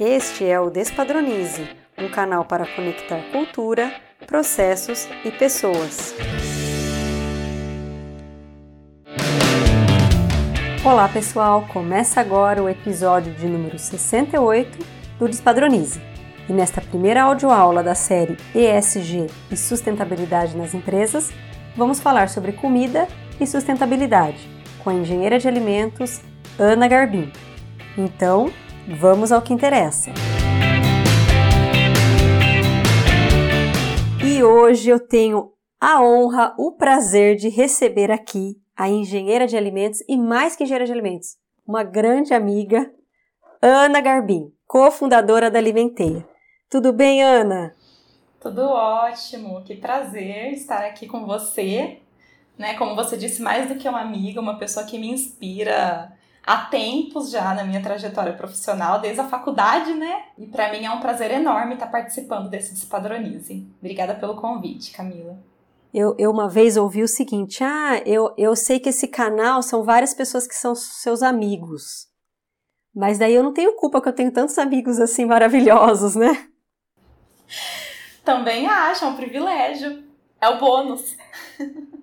Este é o Despadronize, um canal para conectar cultura, processos e pessoas. Olá pessoal, começa agora o episódio de número 68 do Despadronize. E nesta primeira audioaula da série ESG e Sustentabilidade nas Empresas, vamos falar sobre comida e sustentabilidade com a engenheira de alimentos Ana Garbim. Então, vamos ao que interessa. E hoje eu tenho a honra, o prazer de receber aqui a engenheira de alimentos e mais que engenheira de alimentos, uma grande amiga, Ana Garbim, cofundadora da Alimenteia. Tudo bem, Ana? Tudo ótimo, que prazer estar aqui com você. Né? Como você disse, mais do que uma amiga, uma pessoa que me inspira há tempos já na minha trajetória profissional, desde a faculdade, né? E para mim é um prazer enorme estar participando desse Despadronize. Obrigada pelo convite, Camila. Eu, eu uma vez ouvi o seguinte: ah, eu, eu sei que esse canal são várias pessoas que são seus amigos. Mas daí eu não tenho culpa que eu tenho tantos amigos assim maravilhosos, né? Também acho, é um privilégio. É o bônus.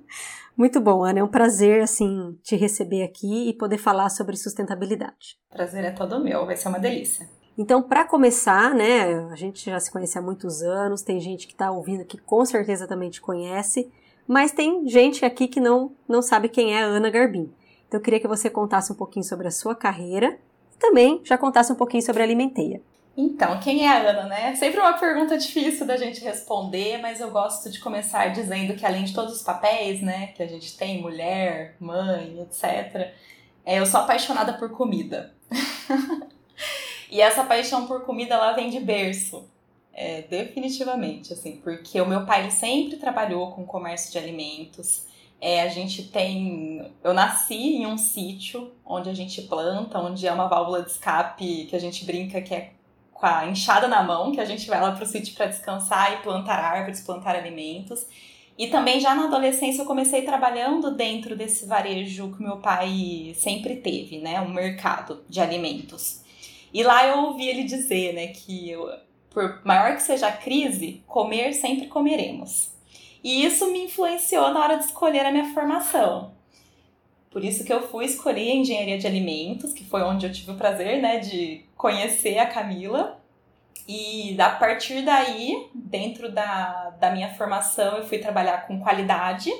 Muito bom, Ana. É um prazer, assim, te receber aqui e poder falar sobre sustentabilidade. Prazer é todo meu, vai ser uma delícia. Então, para começar, né, a gente já se conhece há muitos anos, tem gente que está ouvindo que com certeza também te conhece, mas tem gente aqui que não, não sabe quem é a Ana Garbim. Então, eu queria que você contasse um pouquinho sobre a sua carreira e também já contasse um pouquinho sobre a Alimenteia. Então, quem é a Ana, né? Sempre uma pergunta difícil da gente responder, mas eu gosto de começar dizendo que além de todos os papéis, né, que a gente tem, mulher, mãe, etc., é, eu sou apaixonada por comida. e essa paixão por comida, ela vem de berço. É, definitivamente, assim, porque o meu pai sempre trabalhou com comércio de alimentos. É, a gente tem. Eu nasci em um sítio onde a gente planta, onde é uma válvula de escape que a gente brinca que é com a enxada na mão, que a gente vai lá para o sítio para descansar e plantar árvores, plantar alimentos. E também já na adolescência eu comecei trabalhando dentro desse varejo que meu pai sempre teve, né, um mercado de alimentos. E lá eu ouvi ele dizer, né, que eu, por maior que seja a crise, comer sempre comeremos. E isso me influenciou na hora de escolher a minha formação. Por isso que eu fui escolher engenharia de alimentos, que foi onde eu tive o prazer, né, de conhecer a Camila. E a partir daí, dentro da, da minha formação, eu fui trabalhar com qualidade.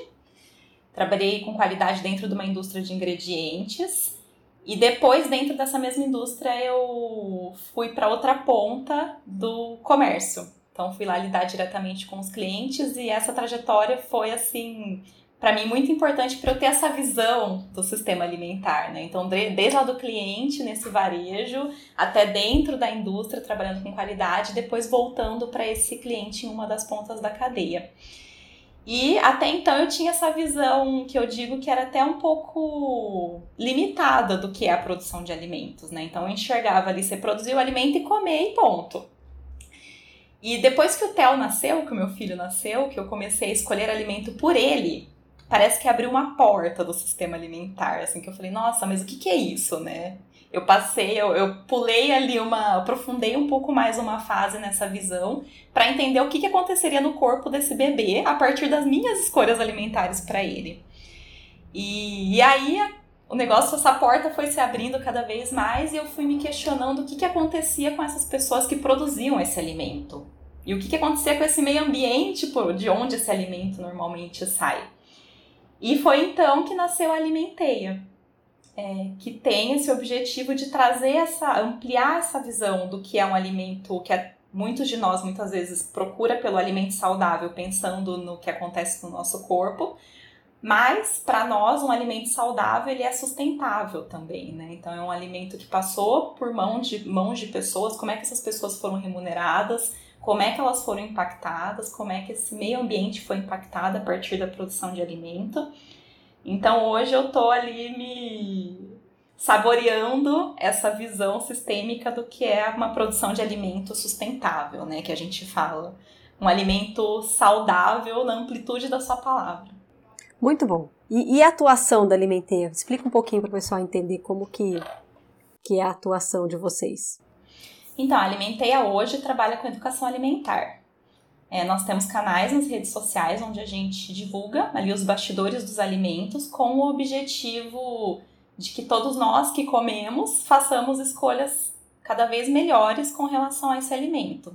Trabalhei com qualidade dentro de uma indústria de ingredientes. E depois, dentro dessa mesma indústria, eu fui para outra ponta do comércio. Então, fui lá lidar diretamente com os clientes e essa trajetória foi assim para mim muito importante para eu ter essa visão do sistema alimentar, né? Então, desde lá do cliente nesse varejo até dentro da indústria trabalhando com qualidade, depois voltando para esse cliente em uma das pontas da cadeia. E até então eu tinha essa visão que eu digo que era até um pouco limitada do que é a produção de alimentos, né? Então eu enxergava ali você produzir o alimento e comer e ponto. E depois que o Theo nasceu, que o meu filho nasceu, que eu comecei a escolher alimento por ele, parece que abriu uma porta do sistema alimentar, assim, que eu falei, nossa, mas o que, que é isso, né? Eu passei, eu, eu pulei ali uma, aprofundei um pouco mais uma fase nessa visão para entender o que, que aconteceria no corpo desse bebê a partir das minhas escolhas alimentares para ele. E, e aí o negócio, essa porta foi se abrindo cada vez mais e eu fui me questionando o que, que acontecia com essas pessoas que produziam esse alimento. E o que, que acontecia com esse meio ambiente de onde esse alimento normalmente sai. E foi então que nasceu a Alimenteia, é, que tem esse objetivo de trazer essa, ampliar essa visão do que é um alimento que é, muitos de nós muitas vezes procura pelo alimento saudável, pensando no que acontece no nosso corpo, mas para nós um alimento saudável ele é sustentável também, né? Então é um alimento que passou por mão de mãos de pessoas, como é que essas pessoas foram remuneradas, como é que elas foram impactadas, como é que esse meio ambiente foi impactado a partir da produção de alimento. Então hoje eu tô ali me saboreando essa visão sistêmica do que é uma produção de alimento sustentável, né, que a gente fala. Um alimento saudável na amplitude da sua palavra. Muito bom. E, e a atuação da Alimenteia? Explica um pouquinho para o pessoal entender como que, que é a atuação de vocês. Então, a Alimenteia hoje trabalha com educação alimentar. É, nós temos canais nas redes sociais onde a gente divulga ali os bastidores dos alimentos com o objetivo de que todos nós que comemos façamos escolhas cada vez melhores com relação a esse alimento.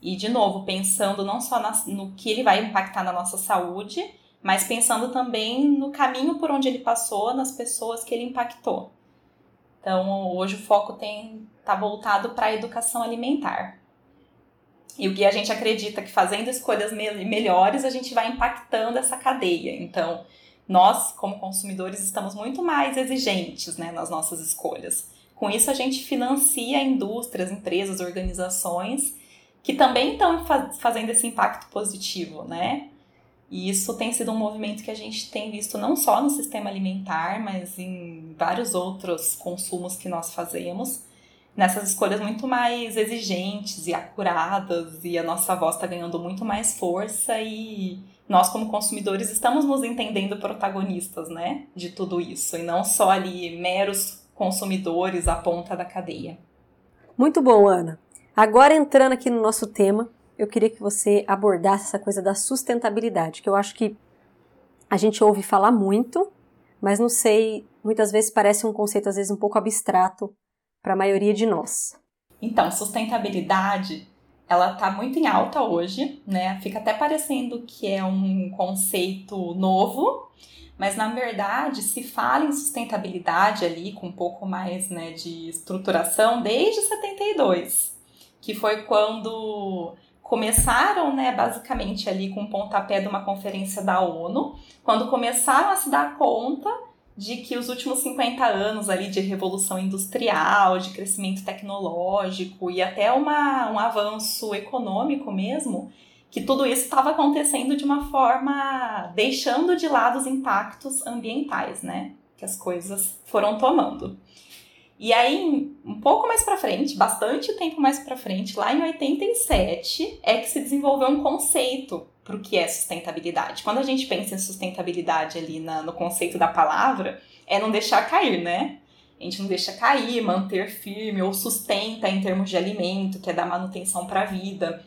E, de novo, pensando não só na, no que ele vai impactar na nossa saúde, mas pensando também no caminho por onde ele passou, nas pessoas que ele impactou. Então, hoje o foco tem está voltado para a educação alimentar. E o que a gente acredita que fazendo escolhas me melhores, a gente vai impactando essa cadeia. Então, nós, como consumidores, estamos muito mais exigentes né, nas nossas escolhas. Com isso, a gente financia indústrias, empresas, organizações que também estão fazendo esse impacto positivo, né? E isso tem sido um movimento que a gente tem visto não só no sistema alimentar, mas em vários outros consumos que nós fazemos, nessas escolhas muito mais exigentes e acuradas, e a nossa voz está ganhando muito mais força e nós como consumidores estamos nos entendendo protagonistas, né, de tudo isso, e não só ali meros consumidores à ponta da cadeia. Muito bom, Ana. Agora entrando aqui no nosso tema, eu queria que você abordasse essa coisa da sustentabilidade, que eu acho que a gente ouve falar muito, mas não sei, muitas vezes parece um conceito às vezes um pouco abstrato para a maioria de nós. Então, sustentabilidade, ela está muito em alta hoje, né? Fica até parecendo que é um conceito novo, mas na verdade se fala em sustentabilidade ali com um pouco mais, né, de estruturação desde 72, que foi quando começaram, né, basicamente ali com o pontapé de uma conferência da ONU, quando começaram a se dar conta de que os últimos 50 anos ali de revolução industrial, de crescimento tecnológico e até uma, um avanço econômico mesmo, que tudo isso estava acontecendo de uma forma deixando de lado os impactos ambientais, né, que as coisas foram tomando. E aí, um pouco mais para frente, bastante tempo mais para frente, lá em 87, é que se desenvolveu um conceito para o que é sustentabilidade. Quando a gente pensa em sustentabilidade ali na, no conceito da palavra, é não deixar cair, né? A gente não deixa cair, manter firme ou sustenta em termos de alimento, que é dar manutenção para a vida.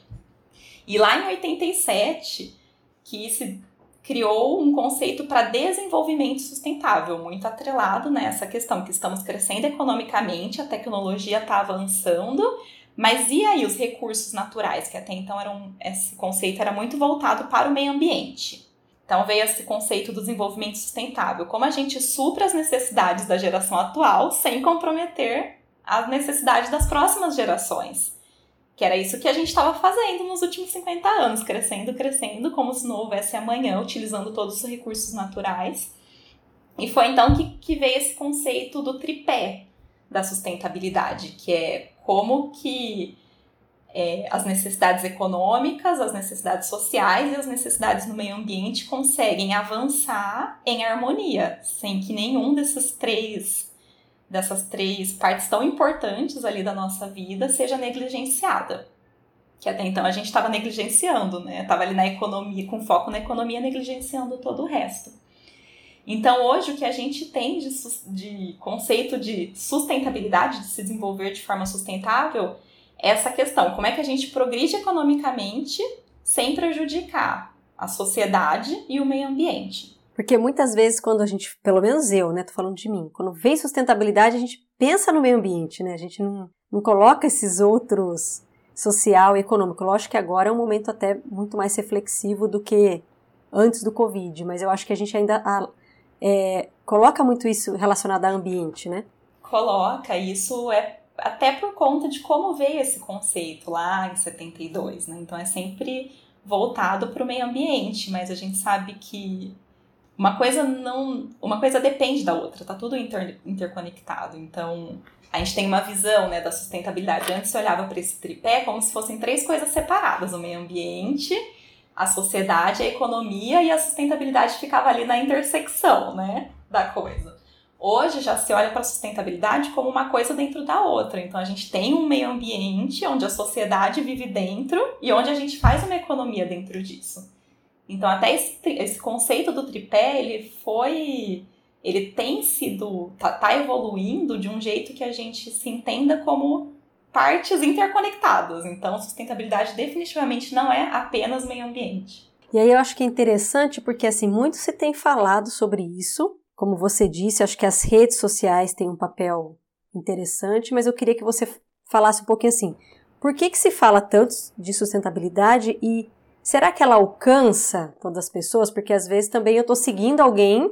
E lá em 87, que se criou um conceito para desenvolvimento sustentável, muito atrelado nessa questão que estamos crescendo economicamente, a tecnologia está avançando, mas e aí os recursos naturais, que até então eram, esse conceito era muito voltado para o meio ambiente. Então veio esse conceito do desenvolvimento sustentável, como a gente supra as necessidades da geração atual sem comprometer as necessidades das próximas gerações. Que era isso que a gente estava fazendo nos últimos 50 anos, crescendo, crescendo, como se não houvesse amanhã, utilizando todos os recursos naturais. E foi então que, que veio esse conceito do tripé da sustentabilidade, que é como que é, as necessidades econômicas, as necessidades sociais e as necessidades no meio ambiente conseguem avançar em harmonia, sem que nenhum desses três dessas três partes tão importantes ali da nossa vida seja negligenciada. Que até então a gente estava negligenciando, né? Estava ali na economia, com foco na economia, negligenciando todo o resto. Então, hoje, o que a gente tem de, de conceito de sustentabilidade, de se desenvolver de forma sustentável, é essa questão: como é que a gente progride economicamente sem prejudicar a sociedade e o meio ambiente? Porque muitas vezes, quando a gente, pelo menos eu, né, tô falando de mim, quando vem sustentabilidade, a gente pensa no meio ambiente, né? A gente não, não coloca esses outros social e econômico. Lógico que agora é um momento até muito mais reflexivo do que antes do Covid, mas eu acho que a gente ainda é, coloca muito isso relacionado ao ambiente, né? Coloca, isso é até por conta de como veio esse conceito lá em 72, né? Então é sempre voltado para o meio ambiente, mas a gente sabe que uma coisa não. Uma coisa depende da outra, tá tudo inter, interconectado. Então, a gente tem uma visão né, da sustentabilidade. Antes você olhava para esse tripé como se fossem três coisas separadas: o meio ambiente, a sociedade, a economia e a sustentabilidade ficava ali na intersecção né, da coisa. Hoje já se olha para a sustentabilidade como uma coisa dentro da outra. Então a gente tem um meio ambiente onde a sociedade vive dentro e onde a gente faz uma economia dentro disso. Então, até esse, esse conceito do tripé, ele foi. Ele tem sido. Tá, tá evoluindo de um jeito que a gente se entenda como partes interconectadas. Então, sustentabilidade definitivamente não é apenas meio ambiente. E aí eu acho que é interessante porque assim, muito se tem falado sobre isso. Como você disse, acho que as redes sociais têm um papel interessante, mas eu queria que você falasse um pouquinho assim, por que que se fala tanto de sustentabilidade e será que ela alcança todas as pessoas? Porque às vezes também eu estou seguindo alguém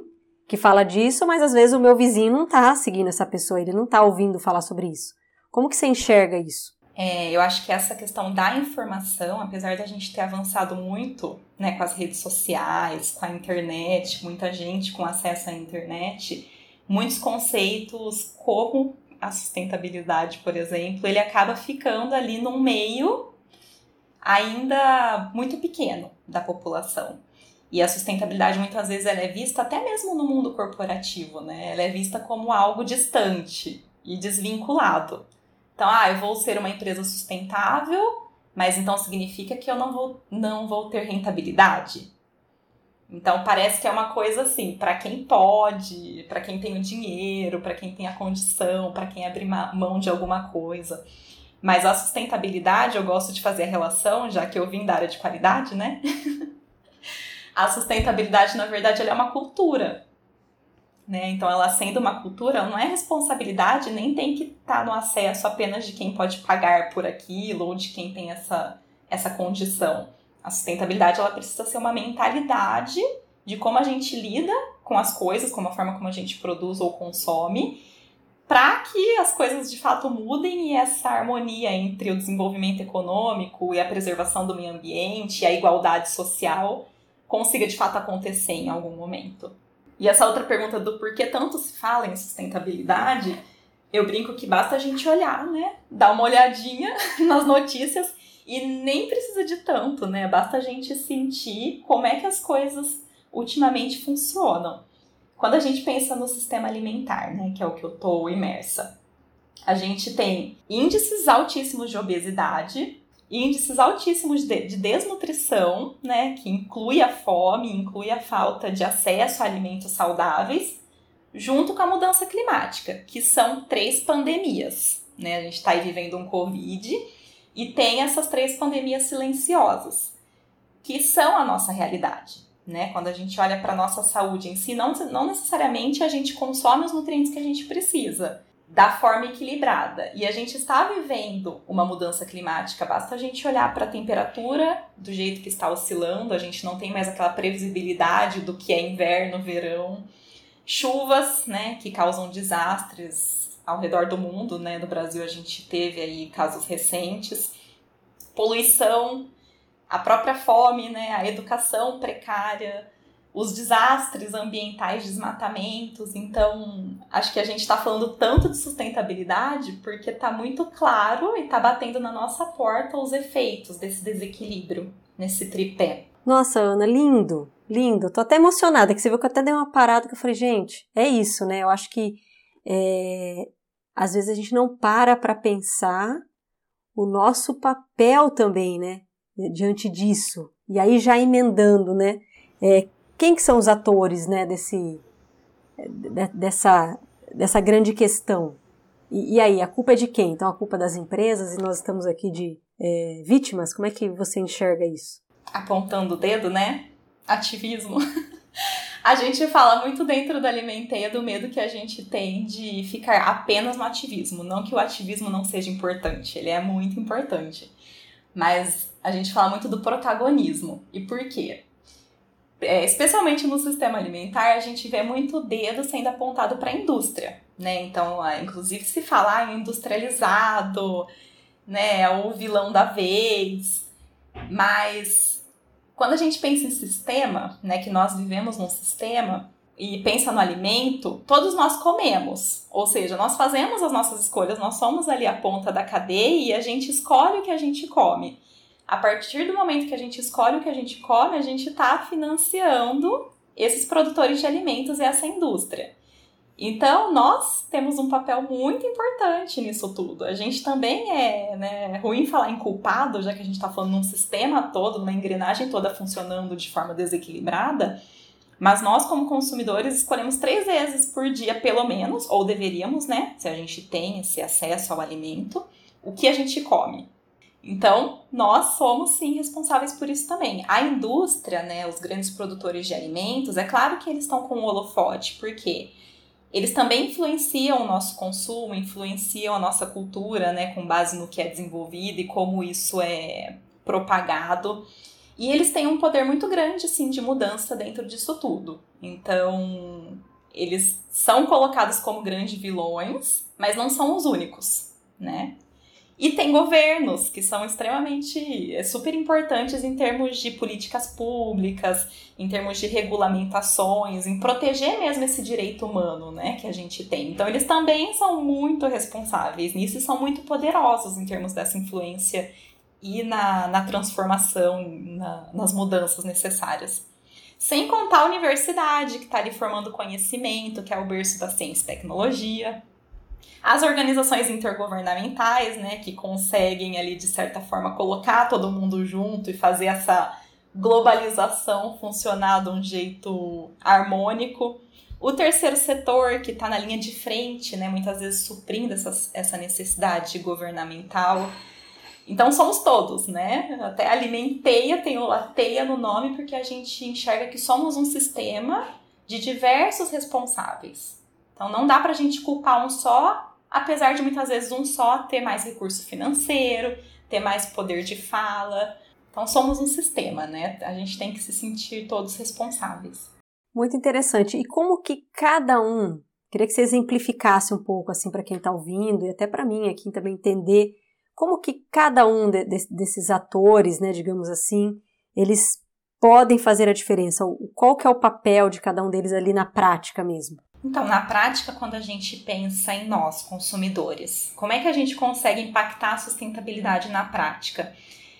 que fala disso, mas às vezes o meu vizinho não está seguindo essa pessoa, ele não está ouvindo falar sobre isso. Como que você enxerga isso? É, eu acho que essa questão da informação, apesar da gente ter avançado muito né, com as redes sociais, com a internet, muita gente com acesso à internet, muitos conceitos como a sustentabilidade, por exemplo, ele acaba ficando ali num meio ainda muito pequeno da população. E a sustentabilidade muitas vezes ela é vista até mesmo no mundo corporativo, né? Ela é vista como algo distante e desvinculado. Então, ah, eu vou ser uma empresa sustentável, mas então significa que eu não vou, não vou ter rentabilidade. Então parece que é uma coisa assim, para quem pode, para quem tem o dinheiro, para quem tem a condição, para quem abre mão de alguma coisa. Mas a sustentabilidade, eu gosto de fazer a relação, já que eu vim da área de qualidade, né? a sustentabilidade, na verdade, é uma cultura. Né? Então, ela sendo uma cultura, não é responsabilidade, nem tem que estar tá no acesso apenas de quem pode pagar por aquilo ou de quem tem essa, essa condição. A sustentabilidade ela precisa ser uma mentalidade de como a gente lida com as coisas, como a forma como a gente produz ou consome, para que as coisas de fato mudem e essa harmonia entre o desenvolvimento econômico e a preservação do meio ambiente e a igualdade social consiga de fato acontecer em algum momento. E essa outra pergunta do porquê tanto se fala em sustentabilidade, eu brinco que basta a gente olhar, né? Dar uma olhadinha nas notícias e nem precisa de tanto, né? Basta a gente sentir como é que as coisas ultimamente funcionam. Quando a gente pensa no sistema alimentar, né, que é o que eu tô imersa, a gente tem índices altíssimos de obesidade, índices altíssimos de, de desnutrição, né, que inclui a fome, inclui a falta de acesso a alimentos saudáveis, junto com a mudança climática, que são três pandemias. Né? A gente está vivendo um Covid e tem essas três pandemias silenciosas, que são a nossa realidade. Né? Quando a gente olha para a nossa saúde em si, não, não necessariamente a gente consome os nutrientes que a gente precisa da forma equilibrada. E a gente está vivendo uma mudança climática, basta a gente olhar para a temperatura do jeito que está oscilando, a gente não tem mais aquela previsibilidade do que é inverno, verão, chuvas, né, que causam desastres ao redor do mundo, né? No Brasil a gente teve aí casos recentes, poluição, a própria fome, né, a educação precária, os desastres ambientais, desmatamentos. Então, acho que a gente está falando tanto de sustentabilidade porque está muito claro e está batendo na nossa porta os efeitos desse desequilíbrio nesse tripé. Nossa, Ana, lindo, lindo. Tô até emocionada, que você viu que eu até dei uma parada que eu falei, gente, é isso, né? Eu acho que é, às vezes a gente não para para pensar o nosso papel também, né? Diante disso. E aí já emendando, né? É, quem que são os atores, né, desse, dessa, dessa grande questão? E, e, aí, a culpa é de quem? Então, a culpa é das empresas e nós estamos aqui de é, vítimas? Como é que você enxerga isso? Apontando o dedo, né? Ativismo. a gente fala muito dentro da Alimenteia do medo que a gente tem de ficar apenas no ativismo. Não que o ativismo não seja importante, ele é muito importante. Mas a gente fala muito do protagonismo. E por quê? É, especialmente no sistema alimentar, a gente vê muito dedo sendo apontado para a indústria, né? Então, inclusive se falar em industrializado, né, o vilão da vez, mas quando a gente pensa em sistema, né, que nós vivemos num sistema e pensa no alimento, todos nós comemos, ou seja, nós fazemos as nossas escolhas, nós somos ali a ponta da cadeia e a gente escolhe o que a gente come a partir do momento que a gente escolhe o que a gente come, a gente está financiando esses produtores de alimentos e essa indústria. Então, nós temos um papel muito importante nisso tudo. A gente também é, né, ruim falar em culpado, já que a gente está falando num sistema todo, numa engrenagem toda funcionando de forma desequilibrada, mas nós, como consumidores, escolhemos três vezes por dia, pelo menos, ou deveríamos, né, se a gente tem esse acesso ao alimento, o que a gente come. Então, nós somos sim responsáveis por isso também. A indústria, né, os grandes produtores de alimentos, é claro que eles estão com o holofote, porque eles também influenciam o nosso consumo, influenciam a nossa cultura, né, com base no que é desenvolvido e como isso é propagado. E eles têm um poder muito grande, assim, de mudança dentro disso tudo. Então, eles são colocados como grandes vilões, mas não são os únicos, né? E tem governos que são extremamente, é, super importantes em termos de políticas públicas, em termos de regulamentações, em proteger mesmo esse direito humano, né, que a gente tem. Então eles também são muito responsáveis nisso e são muito poderosos em termos dessa influência e na, na transformação, na, nas mudanças necessárias. Sem contar a universidade, que está ali formando conhecimento, que é o berço da ciência e tecnologia. As organizações intergovernamentais, né, que conseguem ali, de certa forma, colocar todo mundo junto e fazer essa globalização funcionar de um jeito harmônico. O terceiro setor, que está na linha de frente, né, muitas vezes suprindo essa, essa necessidade governamental. Então somos todos, né? Até alimenteia tem a teia no nome porque a gente enxerga que somos um sistema de diversos responsáveis. Então não dá pra gente culpar um só, apesar de muitas vezes um só ter mais recurso financeiro, ter mais poder de fala. Então somos um sistema, né? A gente tem que se sentir todos responsáveis. Muito interessante. E como que cada um, queria que você exemplificasse um pouco assim para quem está ouvindo e até para mim aqui também entender como que cada um de, de, desses atores, né, digamos assim, eles podem fazer a diferença? Qual que é o papel de cada um deles ali na prática mesmo? Então, na prática, quando a gente pensa em nós, consumidores, como é que a gente consegue impactar a sustentabilidade na prática?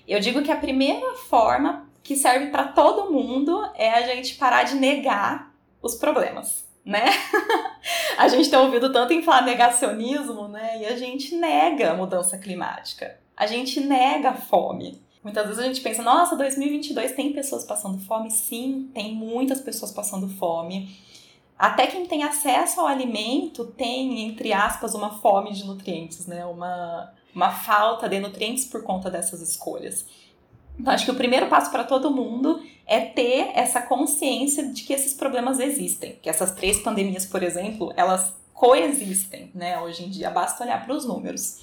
Eu digo que a primeira forma que serve para todo mundo é a gente parar de negar os problemas né? a gente tem ouvido tanto em falar negacionismo, né? E a gente nega a mudança climática. A gente nega a fome. Muitas vezes a gente pensa, nossa, 2022 tem pessoas passando fome? Sim, tem muitas pessoas passando fome. Até quem tem acesso ao alimento tem, entre aspas, uma fome de nutrientes, né? Uma, uma falta de nutrientes por conta dessas escolhas. Então, acho que o primeiro passo para todo mundo é ter essa consciência de que esses problemas existem, que essas três pandemias, por exemplo, elas coexistem, né? Hoje em dia, basta olhar para os números.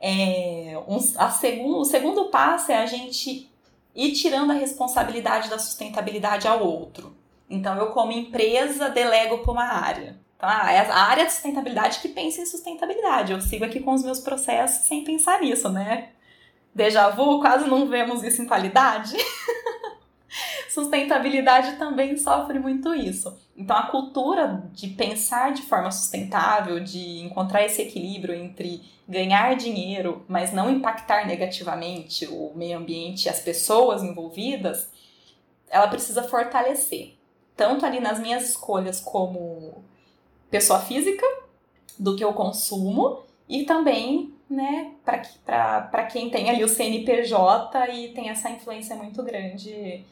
É, um, a segundo, o segundo passo é a gente ir tirando a responsabilidade da sustentabilidade ao outro. Então, eu, como empresa, delego para uma área. Então, ah, é a área de sustentabilidade que pensa em sustentabilidade. Eu sigo aqui com os meus processos sem pensar nisso, né? Déjà vu, quase não vemos isso em qualidade. Sustentabilidade também sofre muito isso. Então, a cultura de pensar de forma sustentável, de encontrar esse equilíbrio entre ganhar dinheiro, mas não impactar negativamente o meio ambiente e as pessoas envolvidas, ela precisa fortalecer. Tanto ali nas minhas escolhas como pessoa física, do que eu consumo, e também né, para quem tem ali o CNPJ e tem essa influência muito grande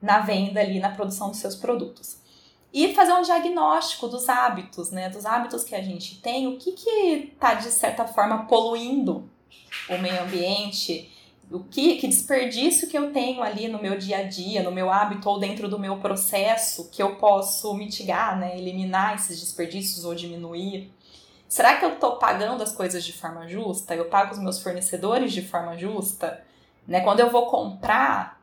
na venda ali, na produção dos seus produtos. E fazer um diagnóstico dos hábitos, né, dos hábitos que a gente tem, o que que tá de certa forma poluindo o meio ambiente, o que, que desperdício que eu tenho ali no meu dia a dia, no meu hábito ou dentro do meu processo que eu posso mitigar, né, eliminar esses desperdícios ou diminuir. Será que eu estou pagando as coisas de forma justa? Eu pago os meus fornecedores de forma justa? Né? Quando eu vou comprar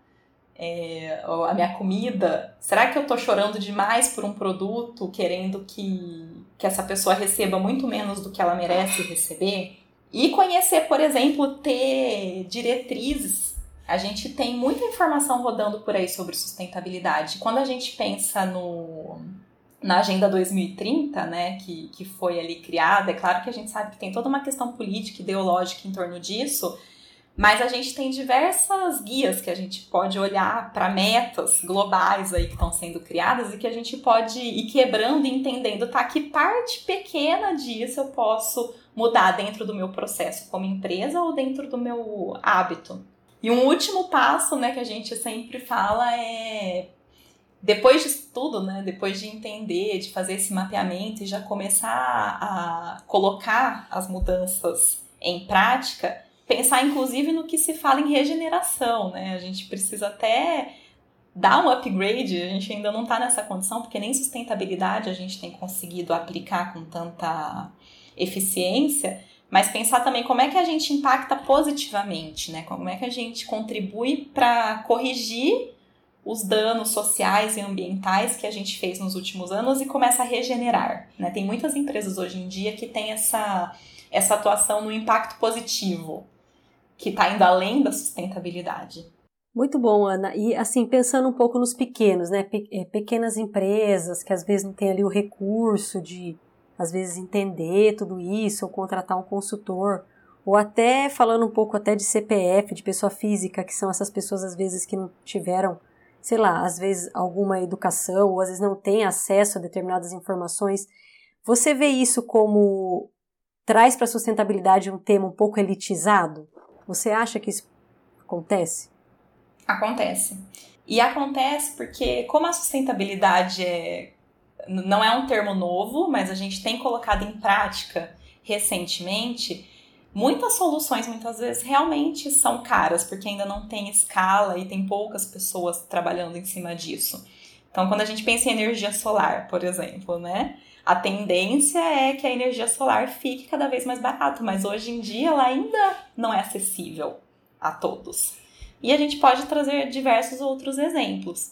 é, a minha comida, será que eu estou chorando demais por um produto, querendo que, que essa pessoa receba muito menos do que ela merece receber? E conhecer, por exemplo, ter diretrizes. A gente tem muita informação rodando por aí sobre sustentabilidade. Quando a gente pensa no, na Agenda 2030, né, que, que foi ali criada, é claro que a gente sabe que tem toda uma questão política, ideológica em torno disso, mas a gente tem diversas guias que a gente pode olhar para metas globais aí que estão sendo criadas e que a gente pode ir quebrando e entendendo, tá? Que parte pequena disso eu posso mudar dentro do meu processo como empresa ou dentro do meu hábito. E um último passo, né, que a gente sempre fala é depois disso tudo, né, depois de entender, de fazer esse mapeamento e já começar a colocar as mudanças em prática, pensar inclusive no que se fala em regeneração, né? A gente precisa até dar um upgrade, a gente ainda não está nessa condição, porque nem sustentabilidade a gente tem conseguido aplicar com tanta eficiência, mas pensar também como é que a gente impacta positivamente, né? Como é que a gente contribui para corrigir os danos sociais e ambientais que a gente fez nos últimos anos e começa a regenerar. Né? Tem muitas empresas hoje em dia que têm essa, essa atuação no impacto positivo, que está indo além da sustentabilidade. Muito bom, Ana. E assim, pensando um pouco nos pequenos, né? É, pequenas empresas que às vezes não têm ali o recurso de, às vezes, entender tudo isso, ou contratar um consultor, ou até falando um pouco até de CPF, de pessoa física, que são essas pessoas às vezes que não tiveram sei lá, às vezes alguma educação, ou às vezes não tem acesso a determinadas informações. Você vê isso como traz para a sustentabilidade um tema um pouco elitizado? Você acha que isso acontece? Acontece. E acontece porque, como a sustentabilidade é, não é um termo novo, mas a gente tem colocado em prática recentemente, Muitas soluções, muitas vezes, realmente são caras, porque ainda não tem escala e tem poucas pessoas trabalhando em cima disso. Então, quando a gente pensa em energia solar, por exemplo, né? A tendência é que a energia solar fique cada vez mais barata, mas hoje em dia ela ainda não é acessível a todos. E a gente pode trazer diversos outros exemplos.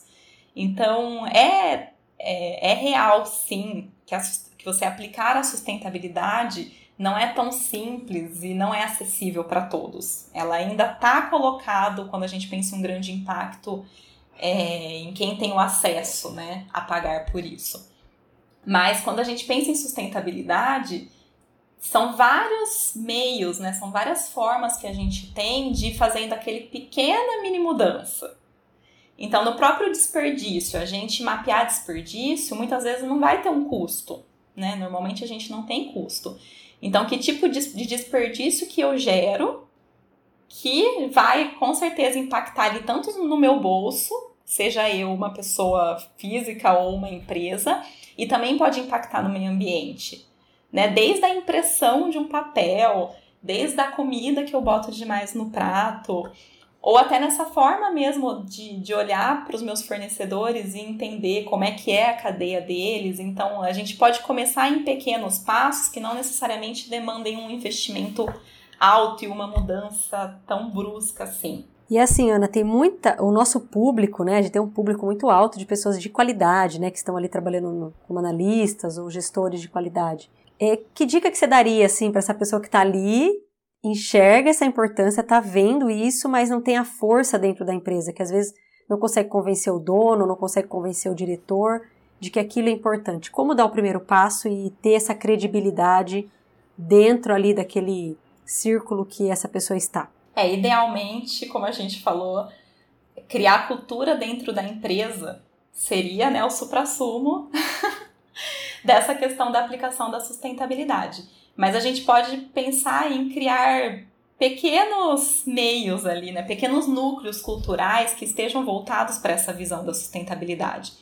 Então, é, é, é real, sim, que, a, que você aplicar a sustentabilidade não é tão simples e não é acessível para todos. Ela ainda está colocado quando a gente pensa em um grande impacto é, em quem tem o acesso, né, a pagar por isso. Mas quando a gente pensa em sustentabilidade, são vários meios, né, são várias formas que a gente tem de ir fazendo aquele pequena mini mudança. Então, no próprio desperdício, a gente mapear desperdício muitas vezes não vai ter um custo, né? Normalmente a gente não tem custo. Então, que tipo de desperdício que eu gero que vai com certeza impactar ali tanto no meu bolso, seja eu uma pessoa física ou uma empresa, e também pode impactar no meio ambiente. Né? Desde a impressão de um papel, desde a comida que eu boto demais no prato, ou até nessa forma mesmo de, de olhar para os meus fornecedores e entender como é que é a cadeia deles. Então, a gente pode começar em pequenos passos que não necessariamente demandem um investimento alto e uma mudança tão brusca assim. E assim, Ana, tem muita. O nosso público, né? A gente tem um público muito alto de pessoas de qualidade, né? Que estão ali trabalhando no, como analistas ou gestores de qualidade. É, que dica que você daria, assim, para essa pessoa que está ali enxerga essa importância, está vendo isso, mas não tem a força dentro da empresa, que às vezes não consegue convencer o dono, não consegue convencer o diretor de que aquilo é importante. Como dar o primeiro passo e ter essa credibilidade dentro ali daquele círculo que essa pessoa está? É, idealmente, como a gente falou, criar cultura dentro da empresa seria né, o supra-sumo dessa questão da aplicação da sustentabilidade. Mas a gente pode pensar em criar pequenos meios ali, né? pequenos núcleos culturais que estejam voltados para essa visão da sustentabilidade.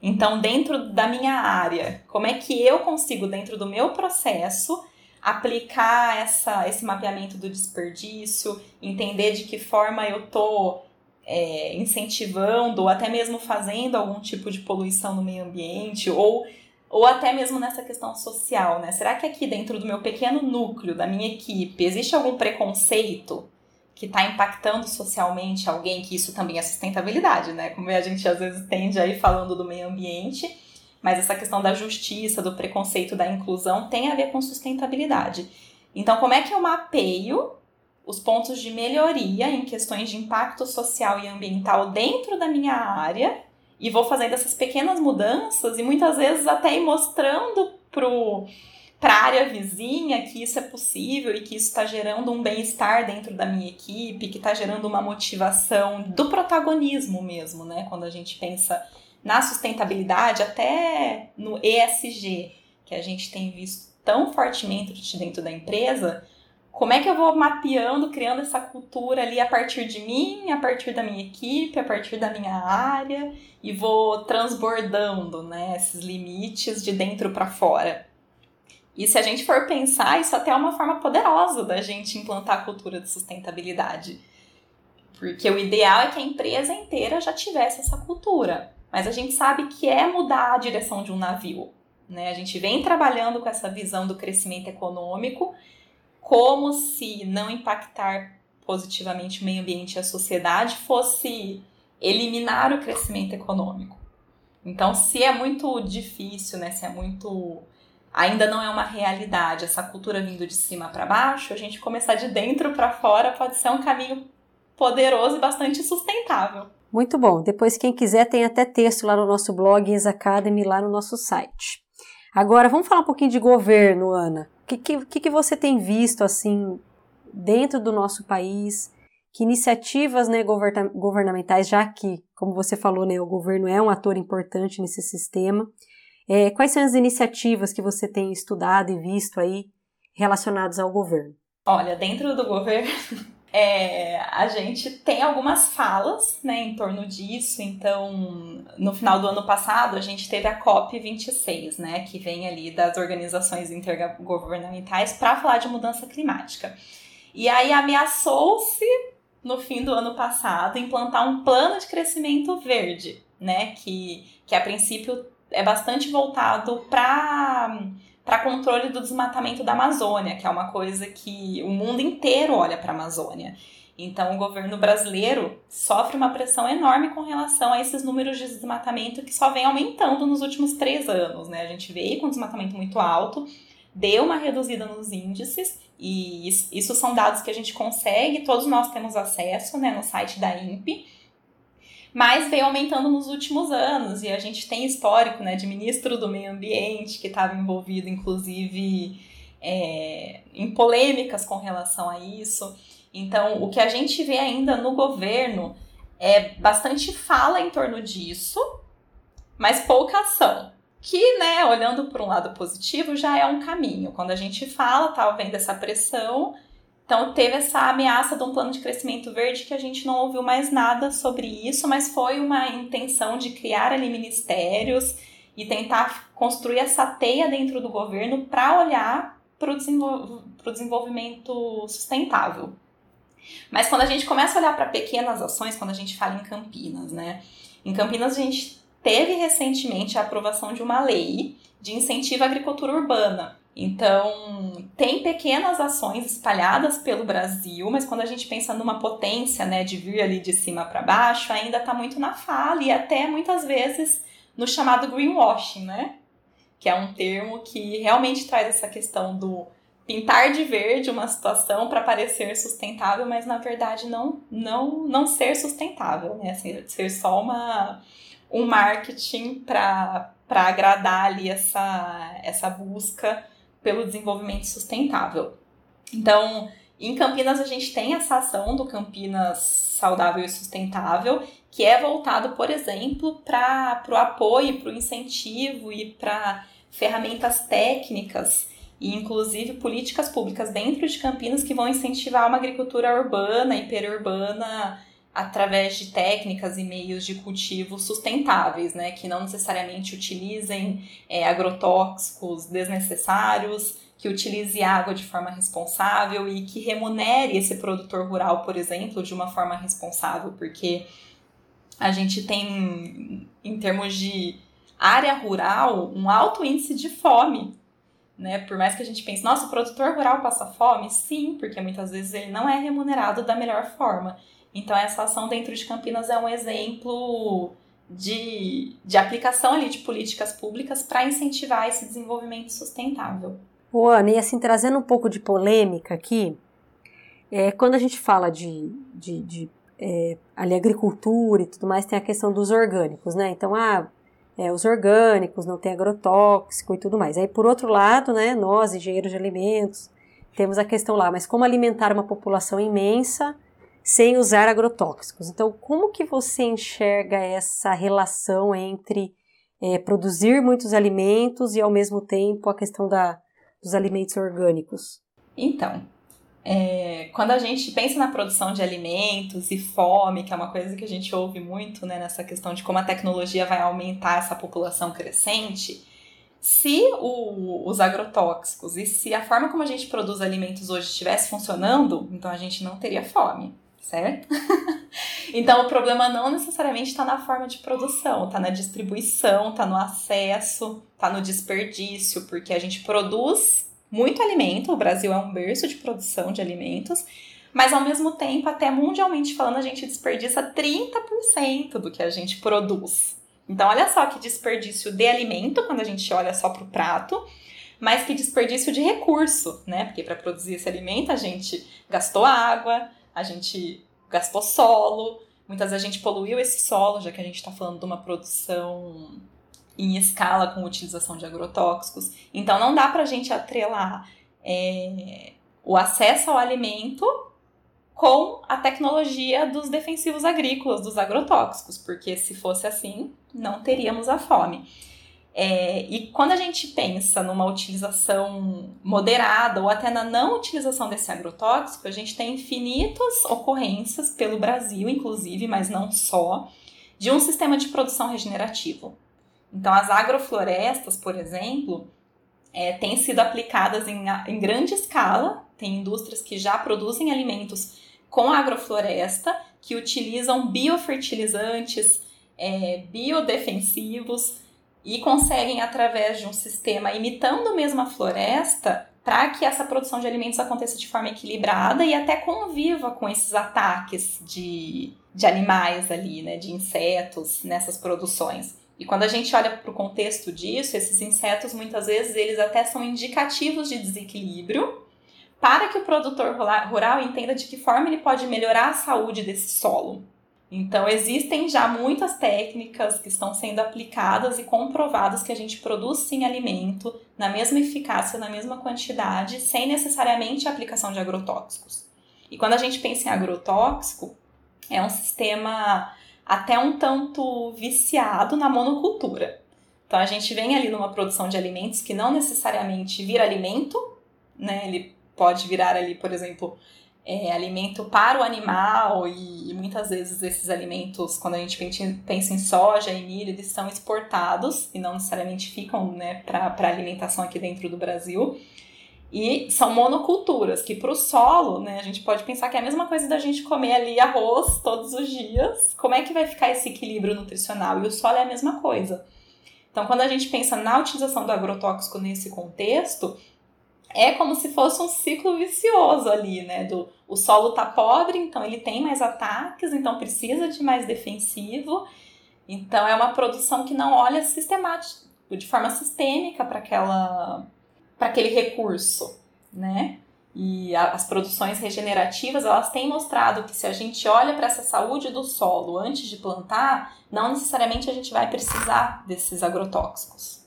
Então, dentro da minha área, como é que eu consigo, dentro do meu processo, aplicar essa, esse mapeamento do desperdício, entender de que forma eu estou é, incentivando ou até mesmo fazendo algum tipo de poluição no meio ambiente ou ou até mesmo nessa questão social, né? Será que aqui dentro do meu pequeno núcleo, da minha equipe, existe algum preconceito que está impactando socialmente alguém? Que isso também é sustentabilidade, né? Como a gente às vezes tende aí falando do meio ambiente, mas essa questão da justiça, do preconceito, da inclusão tem a ver com sustentabilidade. Então, como é que eu mapeio os pontos de melhoria em questões de impacto social e ambiental dentro da minha área e vou fazendo essas pequenas mudanças e muitas vezes até ir mostrando pro para a área vizinha que isso é possível e que isso está gerando um bem-estar dentro da minha equipe, que está gerando uma motivação do protagonismo mesmo, né? Quando a gente pensa na sustentabilidade, até no ESG, que a gente tem visto tão fortemente dentro da empresa, como é que eu vou mapeando, criando essa cultura ali a partir de mim, a partir da minha equipe, a partir da minha área e vou transbordando, né, esses limites de dentro para fora. E se a gente for pensar, isso até é uma forma poderosa da gente implantar a cultura de sustentabilidade. Porque o ideal é que a empresa inteira já tivesse essa cultura. Mas a gente sabe que é mudar a direção de um navio. Né? A gente vem trabalhando com essa visão do crescimento econômico, como se não impactar positivamente o meio ambiente e a sociedade fosse eliminar o crescimento econômico. Então, se é muito difícil, né, se é muito ainda não é uma realidade essa cultura vindo de cima para baixo, a gente começar de dentro para fora pode ser um caminho poderoso e bastante sustentável. Muito bom. Depois, quem quiser, tem até texto lá no nosso blog Ex Academy, lá no nosso site. Agora, vamos falar um pouquinho de governo, Ana. O que, que, que você tem visto, assim, dentro do nosso país? Que iniciativas né, governamentais, já que, como você falou, né, o governo é um ator importante nesse sistema, é, quais são as iniciativas que você tem estudado e visto aí relacionadas ao governo? Olha, dentro do governo, é, a gente tem algumas falas né, em torno disso. Então, no final do ano passado, a gente teve a COP26, né, que vem ali das organizações intergovernamentais para falar de mudança climática. E aí ameaçou-se, no fim do ano passado, implantar um plano de crescimento verde, né, que, que a princípio é bastante voltado para para controle do desmatamento da Amazônia, que é uma coisa que o mundo inteiro olha para a Amazônia. Então, o governo brasileiro sofre uma pressão enorme com relação a esses números de desmatamento que só vem aumentando nos últimos três anos. Né? A gente veio com um desmatamento muito alto, deu uma reduzida nos índices, e isso são dados que a gente consegue, todos nós temos acesso né, no site da INPE mas veio aumentando nos últimos anos e a gente tem histórico né, de ministro do meio ambiente que estava envolvido, inclusive, é, em polêmicas com relação a isso. Então, o que a gente vê ainda no governo é bastante fala em torno disso, mas pouca ação. Que, né, olhando por um lado positivo, já é um caminho. Quando a gente fala, tá vendo essa pressão, então teve essa ameaça de um plano de crescimento verde que a gente não ouviu mais nada sobre isso, mas foi uma intenção de criar ali ministérios e tentar construir essa teia dentro do governo para olhar para o desenvol desenvolvimento sustentável. Mas quando a gente começa a olhar para pequenas ações, quando a gente fala em Campinas, né? Em Campinas a gente teve recentemente a aprovação de uma lei de incentivo à agricultura urbana. Então, tem pequenas ações espalhadas pelo Brasil, mas quando a gente pensa numa potência, né, de vir ali de cima para baixo, ainda está muito na fala e até muitas vezes no chamado greenwashing, né? Que é um termo que realmente traz essa questão do pintar de verde uma situação para parecer sustentável, mas na verdade não não não ser sustentável, né? Ser, ser só uma um marketing para agradar ali essa, essa busca pelo desenvolvimento sustentável. Então, em Campinas a gente tem essa ação do Campinas Saudável e Sustentável, que é voltado, por exemplo, para o apoio, para o incentivo e para ferramentas técnicas e inclusive políticas públicas dentro de Campinas que vão incentivar uma agricultura urbana e periurbana através de técnicas e meios de cultivo sustentáveis, né, que não necessariamente utilizem é, agrotóxicos desnecessários, que utilize água de forma responsável e que remunere esse produtor rural, por exemplo, de uma forma responsável, porque a gente tem, em termos de área rural, um alto índice de fome. Né? Por mais que a gente pense, nossa, o produtor rural passa fome? Sim, porque muitas vezes ele não é remunerado da melhor forma. Então, essa ação dentro de Campinas é um exemplo de, de aplicação ali de políticas públicas para incentivar esse desenvolvimento sustentável. O Ana, e assim, trazendo um pouco de polêmica aqui, é, quando a gente fala de, de, de é, ali, agricultura e tudo mais, tem a questão dos orgânicos, né? Então, ah, é, os orgânicos, não tem agrotóxico e tudo mais. Aí, por outro lado, né, nós, engenheiros de alimentos, temos a questão lá, mas como alimentar uma população imensa sem usar agrotóxicos. Então, como que você enxerga essa relação entre é, produzir muitos alimentos e, ao mesmo tempo, a questão da, dos alimentos orgânicos? Então, é, quando a gente pensa na produção de alimentos e fome, que é uma coisa que a gente ouve muito né, nessa questão de como a tecnologia vai aumentar essa população crescente, Se o, os agrotóxicos e se a forma como a gente produz alimentos hoje estivesse funcionando, então a gente não teria fome, certo? então o problema não necessariamente está na forma de produção, está na distribuição, está no acesso, está no desperdício, porque a gente produz muito alimento, o Brasil é um berço de produção de alimentos, mas ao mesmo tempo, até mundialmente falando, a gente desperdiça 30% do que a gente produz. Então, olha só que desperdício de alimento quando a gente olha só para o prato, mas que desperdício de recurso, né? Porque para produzir esse alimento a gente gastou água, a gente gastou solo, muitas vezes a gente poluiu esse solo, já que a gente está falando de uma produção em escala com utilização de agrotóxicos. Então, não dá para a gente atrelar é, o acesso ao alimento com a tecnologia dos defensivos agrícolas, dos agrotóxicos, porque se fosse assim, não teríamos a fome. É, e quando a gente pensa numa utilização moderada ou até na não utilização desse agrotóxico, a gente tem infinitas ocorrências pelo Brasil, inclusive, mas não só, de um sistema de produção regenerativo. Então, as agroflorestas, por exemplo, é, têm sido aplicadas em, em grande escala, tem indústrias que já produzem alimentos com agrofloresta, que utilizam biofertilizantes, é, biodefensivos e conseguem, através de um sistema imitando mesmo a floresta, para que essa produção de alimentos aconteça de forma equilibrada e até conviva com esses ataques de, de animais ali, né, de insetos nessas produções. E quando a gente olha para o contexto disso, esses insetos muitas vezes eles até são indicativos de desequilíbrio para que o produtor rural entenda de que forma ele pode melhorar a saúde desse solo. Então, existem já muitas técnicas que estão sendo aplicadas e comprovadas que a gente produz sim alimento na mesma eficácia, na mesma quantidade, sem necessariamente a aplicação de agrotóxicos. E quando a gente pensa em agrotóxico, é um sistema até um tanto viciado na monocultura. Então, a gente vem ali numa produção de alimentos que não necessariamente vira alimento, né? Ele pode virar ali, por exemplo, é, alimento para o animal e, e, muitas vezes esses alimentos, quando a gente pensa em soja e milho, eles são exportados e não necessariamente ficam né, para alimentação aqui dentro do Brasil. E são monoculturas, que para o solo, né, a gente pode pensar que é a mesma coisa da gente comer ali arroz todos os dias. Como é que vai ficar esse equilíbrio nutricional? E o solo é a mesma coisa. Então, quando a gente pensa na utilização do agrotóxico nesse contexto, é como se fosse um ciclo vicioso ali, né? Do, o solo tá pobre, então ele tem mais ataques, então precisa de mais defensivo. Então é uma produção que não olha sistemática, de forma sistêmica para aquela para aquele recurso, né? E a, as produções regenerativas, elas têm mostrado que se a gente olha para essa saúde do solo antes de plantar, não necessariamente a gente vai precisar desses agrotóxicos.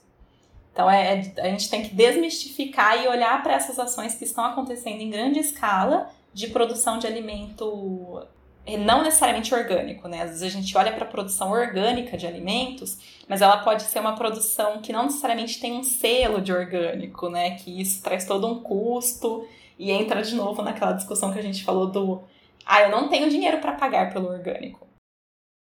Então, é, a gente tem que desmistificar e olhar para essas ações que estão acontecendo em grande escala de produção de alimento eh, não necessariamente orgânico, né? Às vezes a gente olha para a produção orgânica de alimentos, mas ela pode ser uma produção que não necessariamente tem um selo de orgânico, né? Que isso traz todo um custo e entra de novo naquela discussão que a gente falou do ah, eu não tenho dinheiro para pagar pelo orgânico.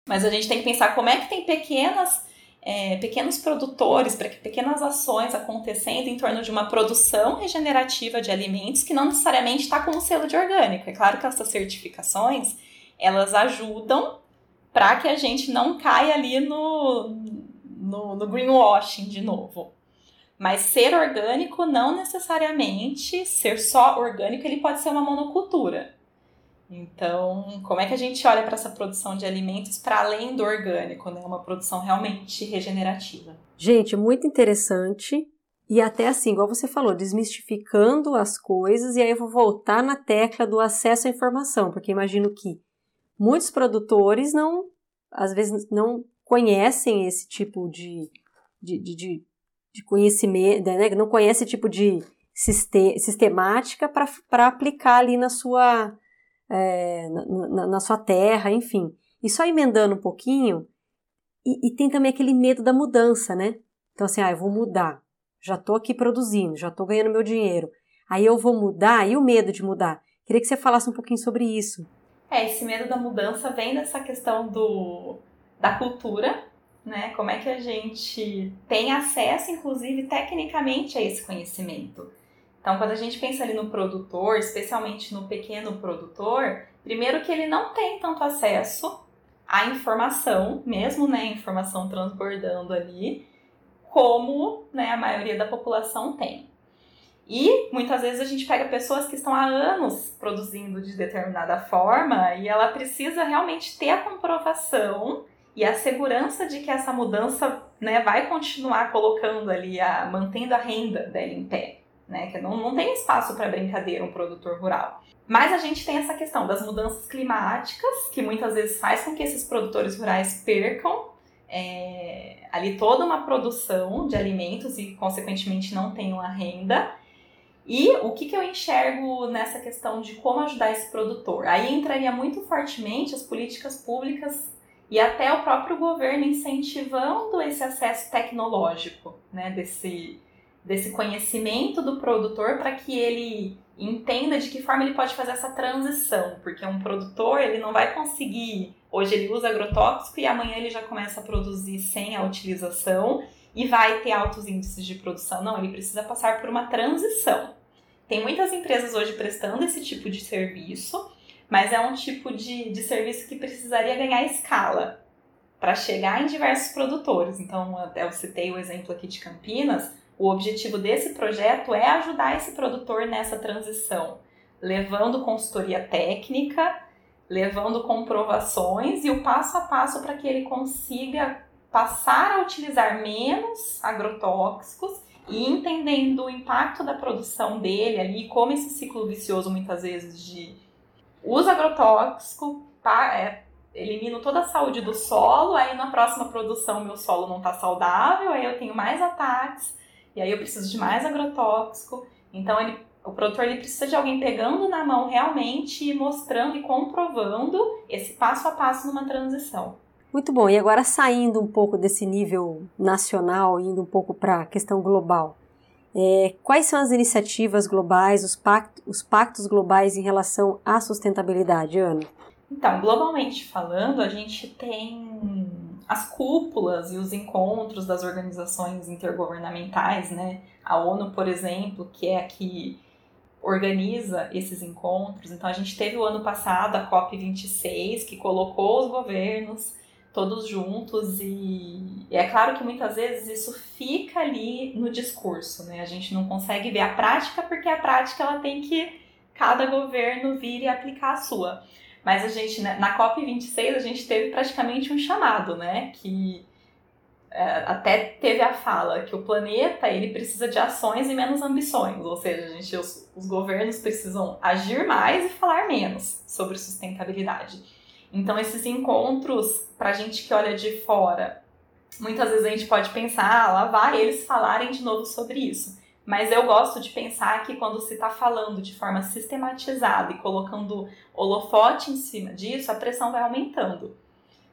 Mas a gente tem que pensar como é que tem pequenas é, pequenos produtores, para que pequenas ações acontecendo em torno de uma produção regenerativa de alimentos que não necessariamente está com o selo de orgânico. É claro que essas certificações elas ajudam para que a gente não caia ali no, no, no greenwashing de novo. Mas ser orgânico não necessariamente, ser só orgânico, ele pode ser uma monocultura. Então, como é que a gente olha para essa produção de alimentos para além do orgânico, né? Uma produção realmente regenerativa. Gente, muito interessante. E até assim, igual você falou, desmistificando as coisas, e aí eu vou voltar na tecla do acesso à informação, porque imagino que muitos produtores não, às vezes, não conhecem esse tipo de, de, de, de conhecimento, né? não conhecem esse tipo de sistemática para aplicar ali na sua é, na, na, sua terra, enfim. E só emendando um pouquinho, e, e, tem também aquele medo da mudança, né? Então, assim, ah, eu vou mudar, já estou aqui produzindo, já estou ganhando meu dinheiro, aí eu vou mudar, e o medo de mudar? Queria que você falasse um pouquinho sobre isso. É, esse medo da mudança vem dessa questão do, da cultura, né? Como é que a gente tem acesso, inclusive, tecnicamente a esse conhecimento? Então, quando a gente pensa ali no produtor, especialmente no pequeno produtor, primeiro que ele não tem tanto acesso à informação, mesmo né, informação transbordando ali, como né, a maioria da população tem. E muitas vezes a gente pega pessoas que estão há anos produzindo de determinada forma e ela precisa realmente ter a comprovação e a segurança de que essa mudança né, vai continuar colocando ali, a, mantendo a renda dela em pé. Né, que não, não tem espaço para brincadeira um produtor rural. Mas a gente tem essa questão das mudanças climáticas, que muitas vezes faz com que esses produtores rurais percam é, ali toda uma produção de alimentos e, consequentemente, não tenham a renda. E o que, que eu enxergo nessa questão de como ajudar esse produtor? Aí entraria muito fortemente as políticas públicas e até o próprio governo incentivando esse acesso tecnológico, né, desse, desse conhecimento do produtor para que ele entenda de que forma ele pode fazer essa transição, porque um produtor ele não vai conseguir, hoje ele usa agrotóxico e amanhã ele já começa a produzir sem a utilização e vai ter altos índices de produção. Não, ele precisa passar por uma transição. Tem muitas empresas hoje prestando esse tipo de serviço, mas é um tipo de, de serviço que precisaria ganhar escala para chegar em diversos produtores. Então, eu citei o exemplo aqui de Campinas. O objetivo desse projeto é ajudar esse produtor nessa transição, levando consultoria técnica, levando comprovações e o passo a passo para que ele consiga passar a utilizar menos agrotóxicos e entendendo o impacto da produção dele ali, como esse ciclo vicioso muitas vezes de uso agrotóxico, é, elimino toda a saúde do solo, aí na próxima produção meu solo não está saudável, aí eu tenho mais ataques, e aí eu preciso de mais agrotóxico. Então ele, o produtor ele precisa de alguém pegando na mão realmente, mostrando e comprovando esse passo a passo numa transição. Muito bom. E agora saindo um pouco desse nível nacional, indo um pouco para a questão global. É, quais são as iniciativas globais, os, pactos, os pactos globais em relação à sustentabilidade, Ana? Então, globalmente falando, a gente tem as cúpulas e os encontros das organizações intergovernamentais, né? A ONU, por exemplo, que é a que organiza esses encontros. Então, a gente teve o ano passado a COP26, que colocou os governos todos juntos e, e, é claro que muitas vezes isso fica ali no discurso, né? A gente não consegue ver a prática porque a prática ela tem que cada governo vir e aplicar a sua. Mas a gente né, na COP 26 a gente teve praticamente um chamado, né? Que é, até teve a fala que o planeta ele precisa de ações e menos ambições, ou seja, a gente, os, os governos precisam agir mais e falar menos sobre sustentabilidade. Então, esses encontros, para a gente que olha de fora, muitas vezes a gente pode pensar, ah, lá vai eles falarem de novo sobre isso. Mas eu gosto de pensar que quando se está falando de forma sistematizada e colocando holofote em cima disso, a pressão vai aumentando.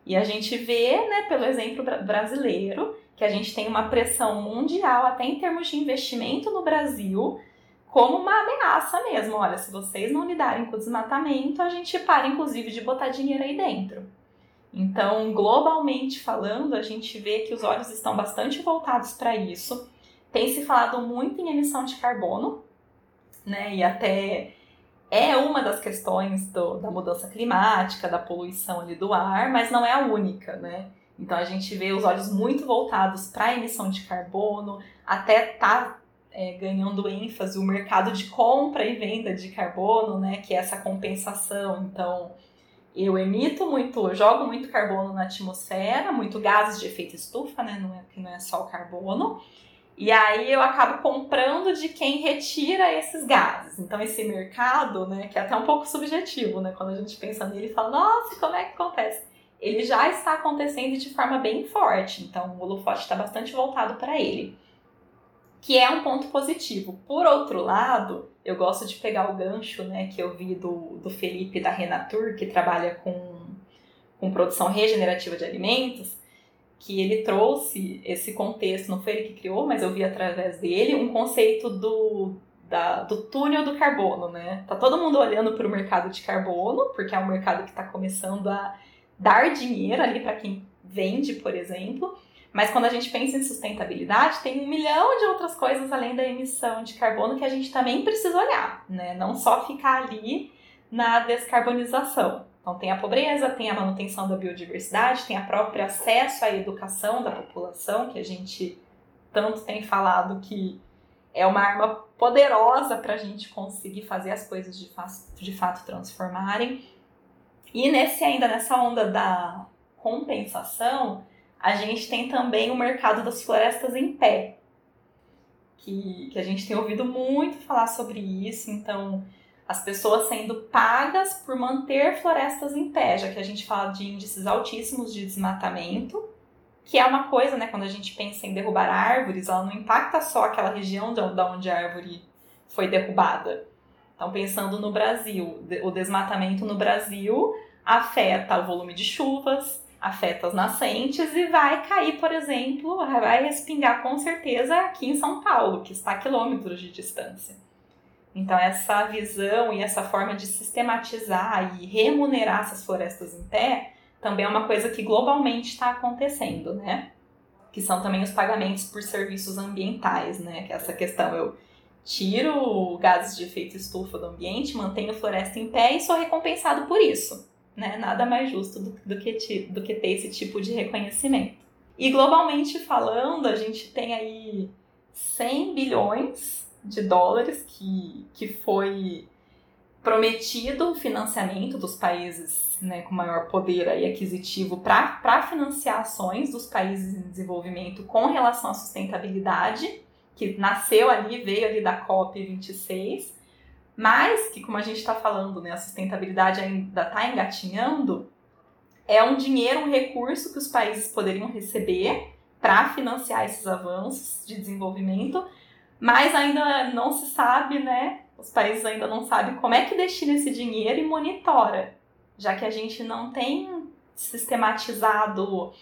E a gente vê, né, pelo exemplo brasileiro, que a gente tem uma pressão mundial, até em termos de investimento no Brasil, como uma ameaça mesmo. Olha, se vocês não lidarem com o desmatamento, a gente para, inclusive, de botar dinheiro aí dentro. Então, globalmente falando, a gente vê que os olhos estão bastante voltados para isso. Tem se falado muito em emissão de carbono, né? E até é uma das questões do, da mudança climática, da poluição ali do ar, mas não é a única, né? Então a gente vê os olhos muito voltados para a emissão de carbono, até tá é, ganhando ênfase o mercado de compra e venda de carbono, né, que é essa compensação. Então, eu emito muito, eu jogo muito carbono na atmosfera, muito gases de efeito estufa, né, não é, que não é só o carbono. E aí eu acabo comprando de quem retira esses gases. Então esse mercado, né, que é até um pouco subjetivo, né, quando a gente pensa nele fala, nossa, como é que acontece? Ele já está acontecendo de forma bem forte, então o holofote está bastante voltado para ele que é um ponto positivo. Por outro lado, eu gosto de pegar o gancho né, que eu vi do, do Felipe da Renatur, que trabalha com, com produção regenerativa de alimentos, que ele trouxe esse contexto, não foi ele que criou, mas eu vi através dele, um conceito do, da, do túnel do carbono, né? Tá todo mundo olhando para o mercado de carbono, porque é um mercado que está começando a dar dinheiro ali para quem vende, por exemplo. Mas quando a gente pensa em sustentabilidade, tem um milhão de outras coisas além da emissão de carbono que a gente também precisa olhar, né? Não só ficar ali na descarbonização. Então tem a pobreza, tem a manutenção da biodiversidade, tem a própria acesso à educação da população, que a gente tanto tem falado que é uma arma poderosa para a gente conseguir fazer as coisas de, de fato transformarem. E nesse ainda nessa onda da compensação, a gente tem também o mercado das florestas em pé, que, que a gente tem ouvido muito falar sobre isso. Então, as pessoas sendo pagas por manter florestas em pé, já que a gente fala de índices altíssimos de desmatamento que é uma coisa, né, quando a gente pensa em derrubar árvores, ela não impacta só aquela região de onde a árvore foi derrubada. Então, pensando no Brasil, o desmatamento no Brasil afeta o volume de chuvas, afeta as nascentes e vai cair, por exemplo, vai respingar com certeza aqui em São Paulo, que está a quilômetros de distância. Então, essa visão e essa forma de sistematizar e remunerar essas florestas em pé também é uma coisa que globalmente está acontecendo, né? Que são também os pagamentos por serviços ambientais, né? Que é essa questão, eu tiro gases de efeito estufa do ambiente, mantenho floresta em pé e sou recompensado por isso. Né? Nada mais justo do, do, que, do que ter esse tipo de reconhecimento. E globalmente falando, a gente tem aí 100 bilhões de dólares que, que foi prometido o financiamento dos países né, com maior poder aí aquisitivo para financiar ações dos países em desenvolvimento com relação à sustentabilidade, que nasceu ali, veio ali da COP26, mas que, como a gente está falando, né, a sustentabilidade ainda está engatinhando, é um dinheiro, um recurso que os países poderiam receber para financiar esses avanços de desenvolvimento, mas ainda não se sabe, né, os países ainda não sabem como é que destina esse dinheiro e monitora, já que a gente não tem sistematizado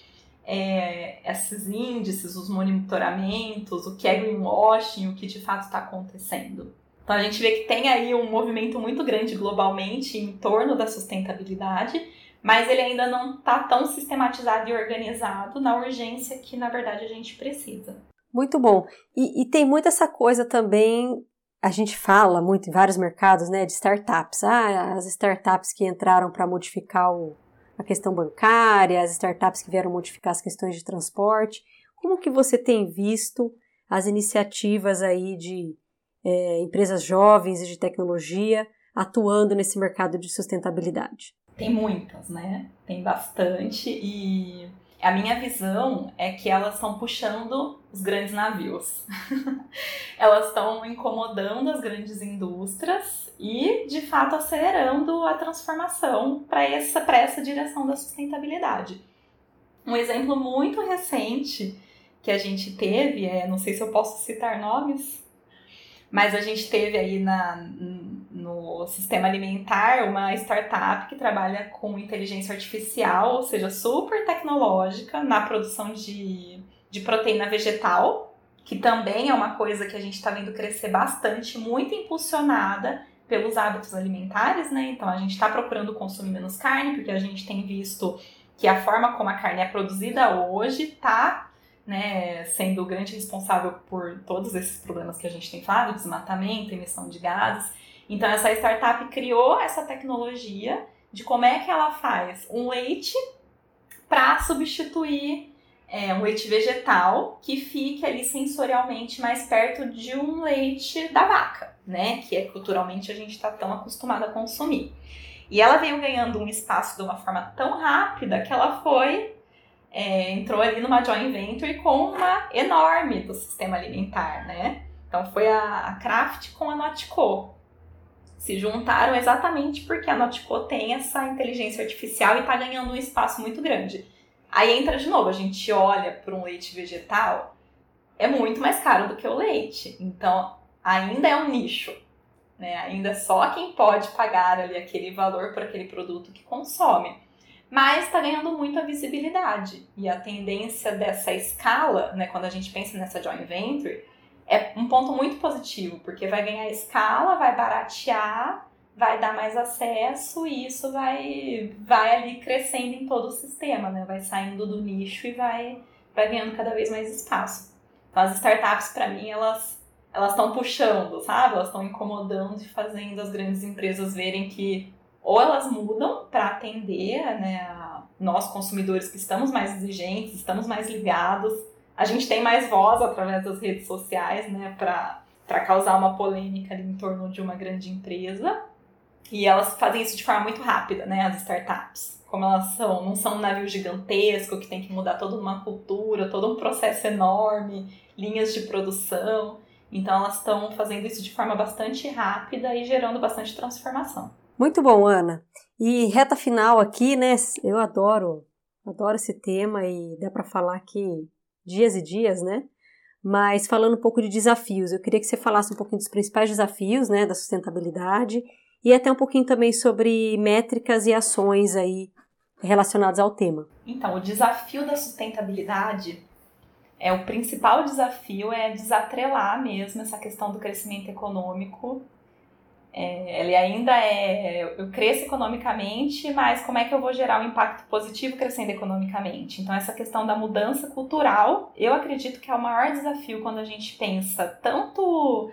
é, esses índices, os monitoramentos, o que é greenwashing, o que de fato está acontecendo. Então a gente vê que tem aí um movimento muito grande globalmente em torno da sustentabilidade, mas ele ainda não está tão sistematizado e organizado na urgência que na verdade a gente precisa. Muito bom. E, e tem muito essa coisa também a gente fala muito em vários mercados, né, de startups. Ah, as startups que entraram para modificar o, a questão bancária, as startups que vieram modificar as questões de transporte. Como que você tem visto as iniciativas aí de é, empresas jovens e de tecnologia atuando nesse mercado de sustentabilidade? Tem muitas, né? Tem bastante e a minha visão é que elas estão puxando os grandes navios. elas estão incomodando as grandes indústrias e, de fato, acelerando a transformação para essa, essa direção da sustentabilidade. Um exemplo muito recente que a gente teve, é, não sei se eu posso citar nomes, mas a gente teve aí na, no sistema alimentar uma startup que trabalha com inteligência artificial, ou seja, super tecnológica na produção de, de proteína vegetal, que também é uma coisa que a gente está vendo crescer bastante, muito impulsionada pelos hábitos alimentares, né? Então a gente está procurando consumir menos carne, porque a gente tem visto que a forma como a carne é produzida hoje está né, sendo o grande responsável por todos esses problemas que a gente tem falado, desmatamento, emissão de gases. Então essa startup criou essa tecnologia de como é que ela faz um leite para substituir é, um leite vegetal que fique ali sensorialmente mais perto de um leite da vaca, né? Que é culturalmente a gente está tão acostumado a consumir. E ela veio ganhando um espaço de uma forma tão rápida que ela foi é, entrou ali numa joint venture com uma enorme do sistema alimentar, né? Então foi a, a Kraft com a Notco. Se juntaram exatamente porque a Notco tem essa inteligência artificial e está ganhando um espaço muito grande. Aí entra de novo, a gente olha para um leite vegetal, é muito mais caro do que o leite. Então ainda é um nicho. Né? Ainda é só quem pode pagar ali aquele valor por aquele produto que consome mas está ganhando muita visibilidade. E a tendência dessa escala, né, quando a gente pensa nessa joint venture, é um ponto muito positivo, porque vai ganhar escala, vai baratear vai dar mais acesso e isso vai, vai ali crescendo em todo o sistema, né? Vai saindo do nicho e vai, vai ganhando cada vez mais espaço. Então, as startups, para mim, elas elas estão puxando, sabe? Elas estão incomodando e fazendo as grandes empresas verem que ou elas mudam para atender né, nós consumidores que estamos mais exigentes, estamos mais ligados, a gente tem mais voz através das redes sociais, né, para causar uma polêmica ali em torno de uma grande empresa. E elas fazem isso de forma muito rápida, né, as startups. Como elas são, não são um navio gigantesco que tem que mudar toda uma cultura, todo um processo enorme, linhas de produção. Então elas estão fazendo isso de forma bastante rápida e gerando bastante transformação. Muito bom, Ana. E reta final aqui, né? Eu adoro, adoro esse tema e dá para falar aqui dias e dias, né? Mas falando um pouco de desafios, eu queria que você falasse um pouquinho dos principais desafios, né, da sustentabilidade e até um pouquinho também sobre métricas e ações aí relacionadas ao tema. Então, o desafio da sustentabilidade é o principal desafio é desatrelar mesmo essa questão do crescimento econômico é, ele ainda é. Eu cresço economicamente, mas como é que eu vou gerar um impacto positivo crescendo economicamente? Então, essa questão da mudança cultural, eu acredito que é o maior desafio quando a gente pensa tanto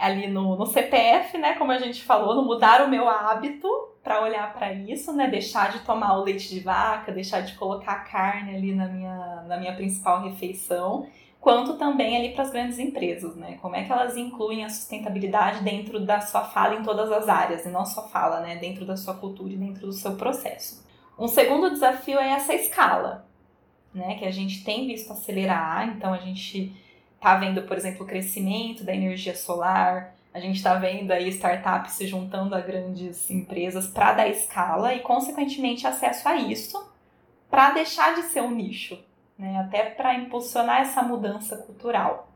ali no, no CPF, né, como a gente falou, no mudar o meu hábito para olhar para isso, né, deixar de tomar o leite de vaca, deixar de colocar carne ali na minha, na minha principal refeição quanto também ali para as grandes empresas, né? Como é que elas incluem a sustentabilidade dentro da sua fala em todas as áreas, e não só fala, né? Dentro da sua cultura e dentro do seu processo. Um segundo desafio é essa escala, né? Que a gente tem visto acelerar, então a gente está vendo, por exemplo, o crescimento da energia solar, a gente está vendo aí startups se juntando a grandes empresas para dar escala e, consequentemente, acesso a isso para deixar de ser um nicho, né? Até para impulsionar essa mudança cultural.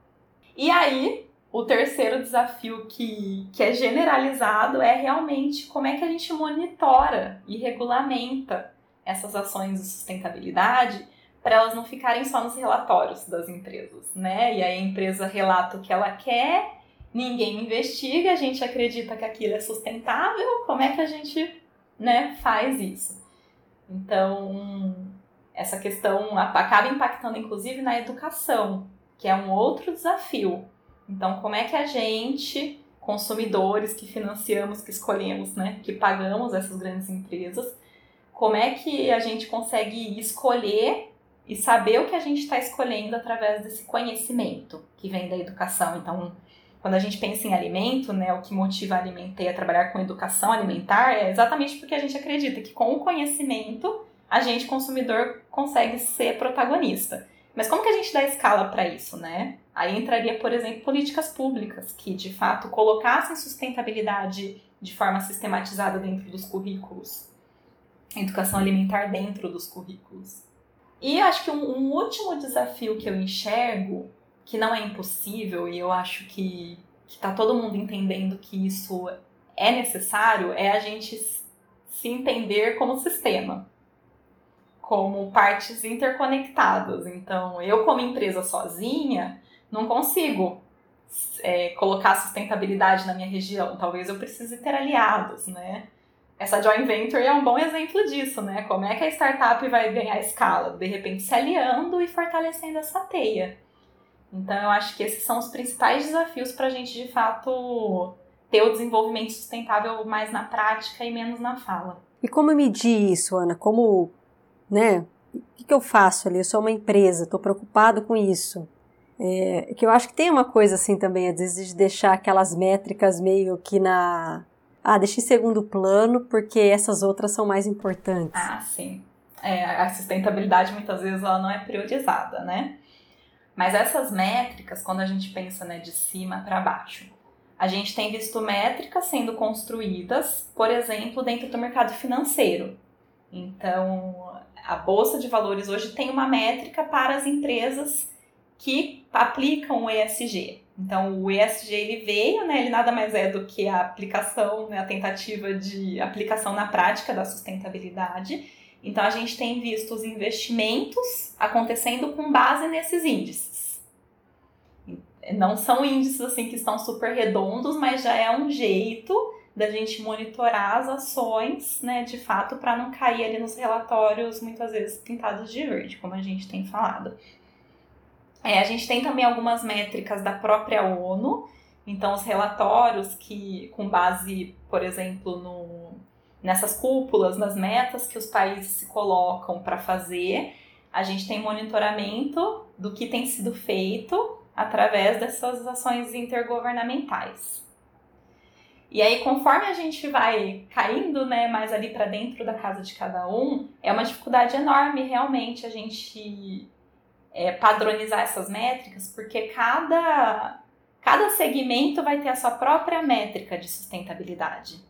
E aí, o terceiro desafio que, que é generalizado é realmente como é que a gente monitora e regulamenta essas ações de sustentabilidade para elas não ficarem só nos relatórios das empresas, né? E aí a empresa relata o que ela quer, ninguém investiga, a gente acredita que aquilo é sustentável, como é que a gente, né, faz isso? Então, essa questão acaba impactando inclusive na educação, que é um outro desafio. Então, como é que a gente, consumidores que financiamos, que escolhemos, né, que pagamos essas grandes empresas, como é que a gente consegue escolher e saber o que a gente está escolhendo através desse conhecimento que vem da educação? Então, quando a gente pensa em alimento, né, o que motiva a alimentar a trabalhar com educação alimentar é exatamente porque a gente acredita que com o conhecimento a gente, consumidor, consegue ser protagonista. Mas como que a gente dá escala para isso, né? Aí entraria, por exemplo, políticas públicas que, de fato, colocassem sustentabilidade de forma sistematizada dentro dos currículos. Educação alimentar dentro dos currículos. E acho que um, um último desafio que eu enxergo, que não é impossível, e eu acho que está todo mundo entendendo que isso é necessário, é a gente se entender como sistema como partes interconectadas. Então, eu, como empresa sozinha, não consigo é, colocar sustentabilidade na minha região. Talvez eu precise ter aliados, né? Essa joint venture é um bom exemplo disso, né? Como é que a startup vai ganhar escala? De repente, se aliando e fortalecendo essa teia. Então, eu acho que esses são os principais desafios para a gente, de fato, ter o desenvolvimento sustentável mais na prática e menos na fala. E como medir isso, Ana? Como né? O que, eu faço ali? Eu sou uma empresa, estou preocupado com isso. É, que eu acho que tem uma coisa assim também, às vezes, de deixar aquelas métricas meio que na. Ah, deixa em segundo plano, porque essas outras são mais importantes. Ah, sim. É, a sustentabilidade muitas vezes ela não é priorizada, né? Mas essas métricas, quando a gente pensa né, de cima para baixo, a gente tem visto métricas sendo construídas, por exemplo, dentro do mercado financeiro. Então, a bolsa de valores hoje tem uma métrica para as empresas que aplicam o ESG. Então, o ESG ele veio, né, ele nada mais é do que a aplicação, né, a tentativa de aplicação na prática da sustentabilidade. Então, a gente tem visto os investimentos acontecendo com base nesses índices. Não são índices assim que estão super redondos, mas já é um jeito da gente monitorar as ações, né, de fato, para não cair ali nos relatórios muitas vezes pintados de verde, como a gente tem falado. É, a gente tem também algumas métricas da própria ONU, então os relatórios que, com base, por exemplo, no, nessas cúpulas, nas metas que os países se colocam para fazer, a gente tem monitoramento do que tem sido feito através dessas ações intergovernamentais. E aí, conforme a gente vai caindo, né, mais ali para dentro da casa de cada um, é uma dificuldade enorme realmente a gente é, padronizar essas métricas, porque cada, cada segmento vai ter a sua própria métrica de sustentabilidade.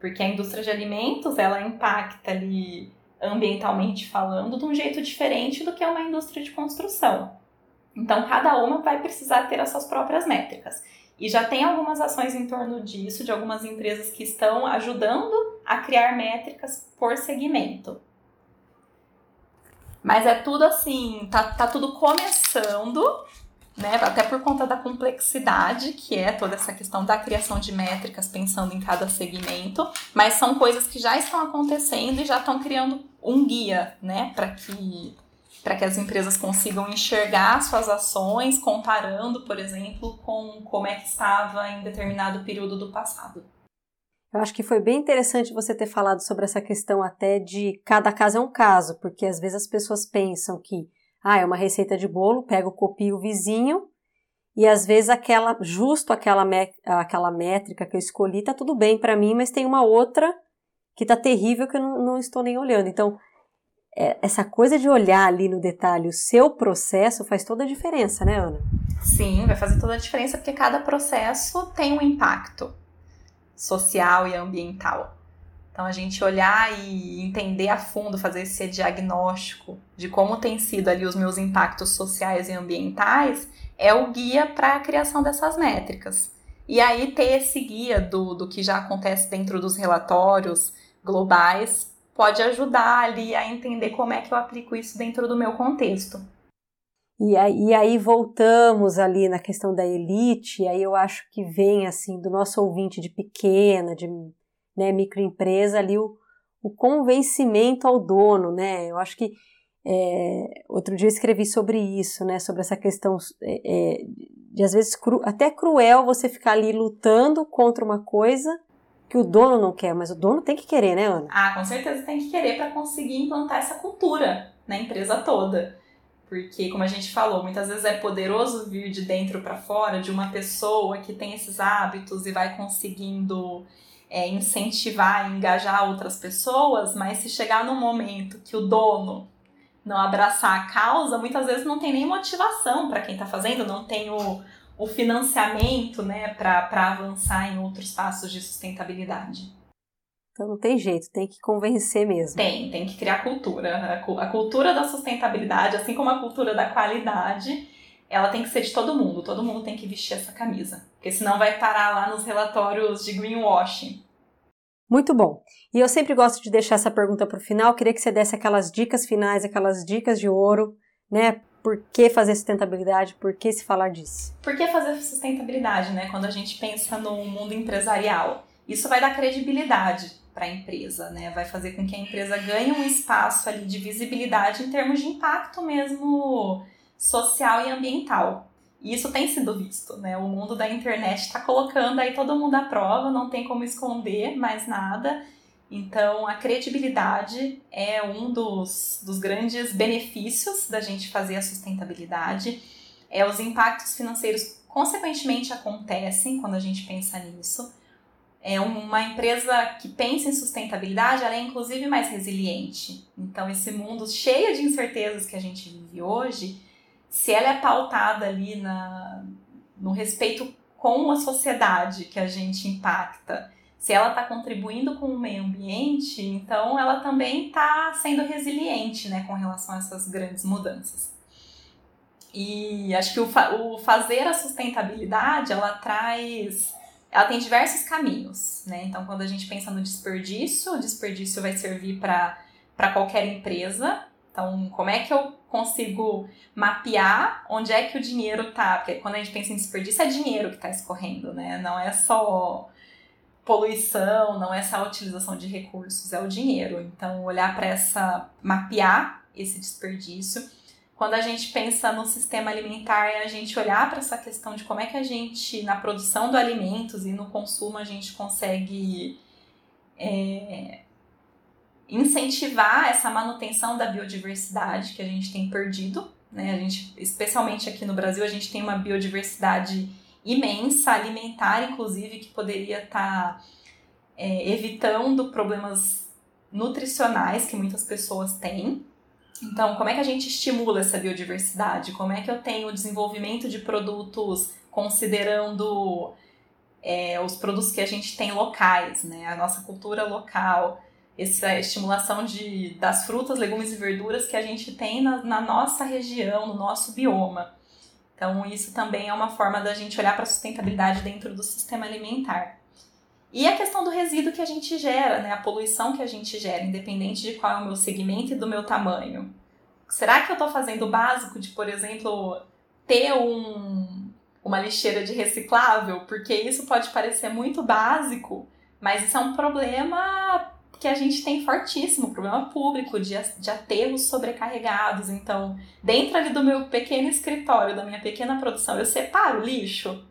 Porque a indústria de alimentos, ela impacta ali ambientalmente falando de um jeito diferente do que uma indústria de construção. Então, cada uma vai precisar ter as suas próprias métricas. E já tem algumas ações em torno disso, de algumas empresas que estão ajudando a criar métricas por segmento. Mas é tudo assim, tá, tá tudo começando, né? Até por conta da complexidade que é toda essa questão da criação de métricas pensando em cada segmento, mas são coisas que já estão acontecendo e já estão criando um guia, né, para que para que as empresas consigam enxergar suas ações, comparando, por exemplo, com como é que estava em determinado período do passado. Eu acho que foi bem interessante você ter falado sobre essa questão até de cada caso é um caso, porque às vezes as pessoas pensam que ah, é uma receita de bolo, pego, copio o vizinho e às vezes aquela justo aquela aquela métrica que eu escolhi tá tudo bem para mim, mas tem uma outra que tá terrível que eu não, não estou nem olhando. Então, é, essa coisa de olhar ali no detalhe o seu processo faz toda a diferença, né, Ana? Sim, vai fazer toda a diferença porque cada processo tem um impacto social e ambiental. Então, a gente olhar e entender a fundo, fazer esse diagnóstico de como tem sido ali os meus impactos sociais e ambientais, é o guia para a criação dessas métricas. E aí, ter esse guia do, do que já acontece dentro dos relatórios globais pode ajudar ali a entender como é que eu aplico isso dentro do meu contexto. E aí, e aí voltamos ali na questão da elite, aí eu acho que vem assim do nosso ouvinte de pequena, de né, microempresa ali o, o convencimento ao dono, né? Eu acho que é, outro dia eu escrevi sobre isso, né? Sobre essa questão é, é, de às vezes cru, até cruel você ficar ali lutando contra uma coisa que o dono não quer, mas o dono tem que querer, né, Ana? Ah, com certeza tem que querer para conseguir implantar essa cultura na empresa toda. Porque, como a gente falou, muitas vezes é poderoso vir de dentro para fora de uma pessoa que tem esses hábitos e vai conseguindo é, incentivar e engajar outras pessoas, mas se chegar num momento que o dono não abraçar a causa, muitas vezes não tem nem motivação para quem está fazendo, não tem o, o financiamento né, para avançar em outros passos de sustentabilidade. Então não tem jeito, tem que convencer mesmo. Tem, tem que criar cultura. A cultura da sustentabilidade, assim como a cultura da qualidade, ela tem que ser de todo mundo. Todo mundo tem que vestir essa camisa. Porque senão vai parar lá nos relatórios de greenwashing. Muito bom. E eu sempre gosto de deixar essa pergunta para o final. Queria que você desse aquelas dicas finais, aquelas dicas de ouro, né, por que fazer sustentabilidade? Por que se falar disso? Por que fazer sustentabilidade, né? Quando a gente pensa no mundo empresarial, isso vai dar credibilidade para a empresa, né? Vai fazer com que a empresa ganhe um espaço ali de visibilidade em termos de impacto mesmo social e ambiental. E isso tem sido visto, né? O mundo da internet está colocando aí todo mundo à prova, não tem como esconder mais nada. Então, a credibilidade é um dos, dos grandes benefícios da gente fazer a sustentabilidade. É, os impactos financeiros, consequentemente, acontecem quando a gente pensa nisso. É uma empresa que pensa em sustentabilidade, ela é inclusive mais resiliente. Então, esse mundo cheio de incertezas que a gente vive hoje, se ela é pautada ali na, no respeito com a sociedade que a gente impacta, se ela está contribuindo com o meio ambiente, então ela também está sendo resiliente né, com relação a essas grandes mudanças. E acho que o, fa o fazer a sustentabilidade, ela traz ela tem diversos caminhos, né? Então, quando a gente pensa no desperdício, o desperdício vai servir para qualquer empresa. Então, como é que eu consigo mapear onde é que o dinheiro está? Porque quando a gente pensa em desperdício, é dinheiro que está escorrendo, né? Não é só poluição, não é só a utilização de recursos, é o dinheiro. Então, olhar para essa, mapear esse desperdício. Quando a gente pensa no sistema alimentar, é a gente olhar para essa questão de como é que a gente, na produção de alimentos e no consumo, a gente consegue é, incentivar essa manutenção da biodiversidade que a gente tem perdido. Né? A gente, especialmente aqui no Brasil, a gente tem uma biodiversidade imensa, alimentar, inclusive, que poderia estar tá, é, evitando problemas nutricionais que muitas pessoas têm. Então, como é que a gente estimula essa biodiversidade? Como é que eu tenho o desenvolvimento de produtos considerando é, os produtos que a gente tem locais, né? A nossa cultura local, essa estimulação de, das frutas, legumes e verduras que a gente tem na, na nossa região, no nosso bioma. Então, isso também é uma forma da gente olhar para a sustentabilidade dentro do sistema alimentar. E a questão do resíduo que a gente gera, né? a poluição que a gente gera, independente de qual é o meu segmento e do meu tamanho. Será que eu estou fazendo o básico de, por exemplo, ter um, uma lixeira de reciclável? Porque isso pode parecer muito básico, mas isso é um problema que a gente tem fortíssimo problema público de, de aterros sobrecarregados. Então, dentro ali do meu pequeno escritório, da minha pequena produção, eu separo o lixo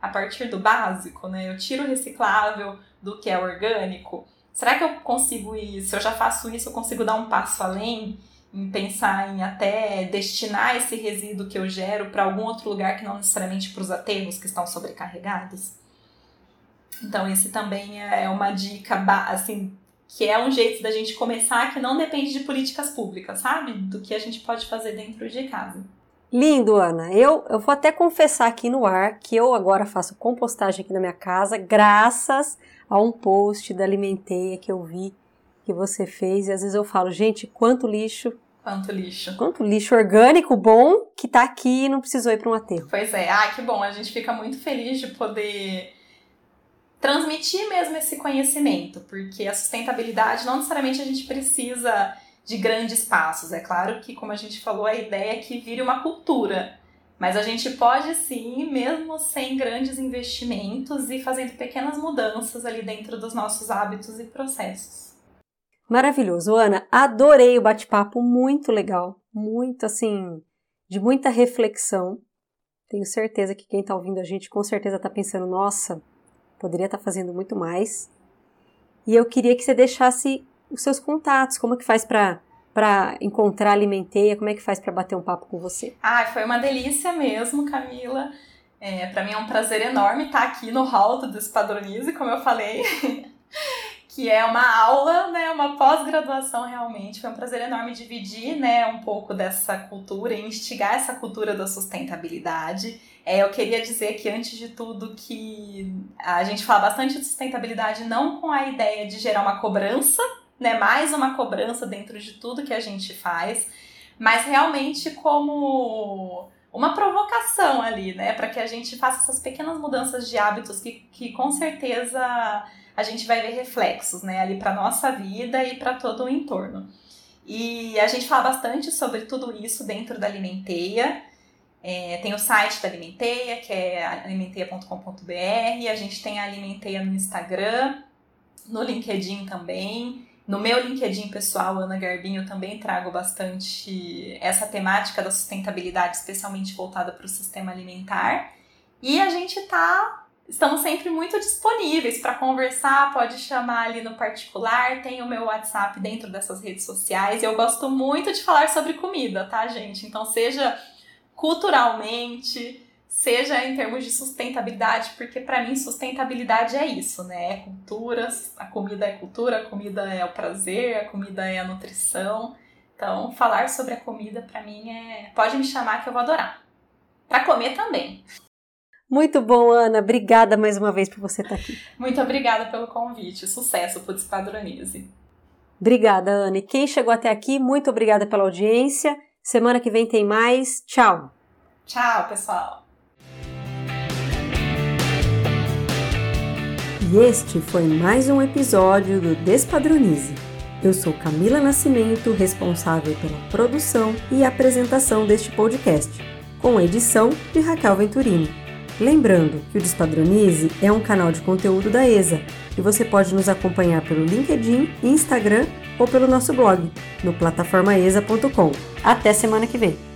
a partir do básico, né? Eu tiro o reciclável do que é orgânico. Será que eu consigo isso? Eu já faço isso, eu consigo dar um passo além em pensar em até destinar esse resíduo que eu gero para algum outro lugar que não necessariamente para os aterros que estão sobrecarregados? Então, esse também é uma dica, assim, que é um jeito da gente começar que não depende de políticas públicas, sabe? Do que a gente pode fazer dentro de casa. Lindo, Ana. Eu, eu vou até confessar aqui no ar que eu agora faço compostagem aqui na minha casa, graças a um post da Alimenteia que eu vi que você fez. E às vezes eu falo, gente, quanto lixo. Quanto lixo. Quanto lixo orgânico bom que tá aqui e não precisou ir para um aterro. Pois é. Ah, que bom. A gente fica muito feliz de poder transmitir mesmo esse conhecimento, porque a sustentabilidade não necessariamente a gente precisa de grandes passos. É claro que, como a gente falou, a ideia é que vire uma cultura. Mas a gente pode sim, mesmo sem grandes investimentos, e fazendo pequenas mudanças ali dentro dos nossos hábitos e processos. Maravilhoso, Ana. Adorei o bate-papo, muito legal, muito assim, de muita reflexão. Tenho certeza que quem está ouvindo a gente com certeza está pensando, nossa, poderia estar fazendo muito mais. E eu queria que você deixasse os seus contatos, como é que faz para para encontrar Alimenteia, como é que faz para bater um papo com você? Ah, foi uma delícia mesmo, Camila. É, para mim é um prazer enorme estar aqui no hall do Despadronize, como eu falei, que é uma aula, né, uma pós-graduação realmente. Foi um prazer enorme dividir, né, um pouco dessa cultura e instigar essa cultura da sustentabilidade. É, eu queria dizer que, antes de tudo, que a gente fala bastante de sustentabilidade não com a ideia de gerar uma cobrança, né? Mais uma cobrança dentro de tudo que a gente faz, mas realmente como uma provocação ali, né? Para que a gente faça essas pequenas mudanças de hábitos que, que com certeza a gente vai ver reflexos, né? Ali para nossa vida e para todo o entorno. E a gente fala bastante sobre tudo isso dentro da Alimenteia. É, tem o site da Alimenteia, que é alimenteia.com.br. A gente tem a Alimenteia no Instagram, no LinkedIn também. No meu LinkedIn pessoal, Ana Garbinho, eu também trago bastante essa temática da sustentabilidade, especialmente voltada para o sistema alimentar. E a gente tá. Estamos sempre muito disponíveis para conversar, pode chamar ali no particular, tem o meu WhatsApp dentro dessas redes sociais. Eu gosto muito de falar sobre comida, tá, gente? Então, seja culturalmente, seja em termos de sustentabilidade, porque para mim sustentabilidade é isso, né? É cultura, a comida é cultura, a comida é o prazer, a comida é a nutrição. Então, falar sobre a comida para mim é, pode me chamar que eu vou adorar. Para comer também. Muito bom, Ana. Obrigada mais uma vez por você estar aqui. Muito obrigada pelo convite. Sucesso o Despadronize. Obrigada, Ana. E quem chegou até aqui, muito obrigada pela audiência. Semana que vem tem mais. Tchau. Tchau, pessoal. E este foi mais um episódio do Despadronize. Eu sou Camila Nascimento, responsável pela produção e apresentação deste podcast, com edição de Raquel Venturini. Lembrando que o Despadronize é um canal de conteúdo da ESA e você pode nos acompanhar pelo LinkedIn, Instagram ou pelo nosso blog no plataformaesa.com. Até semana que vem!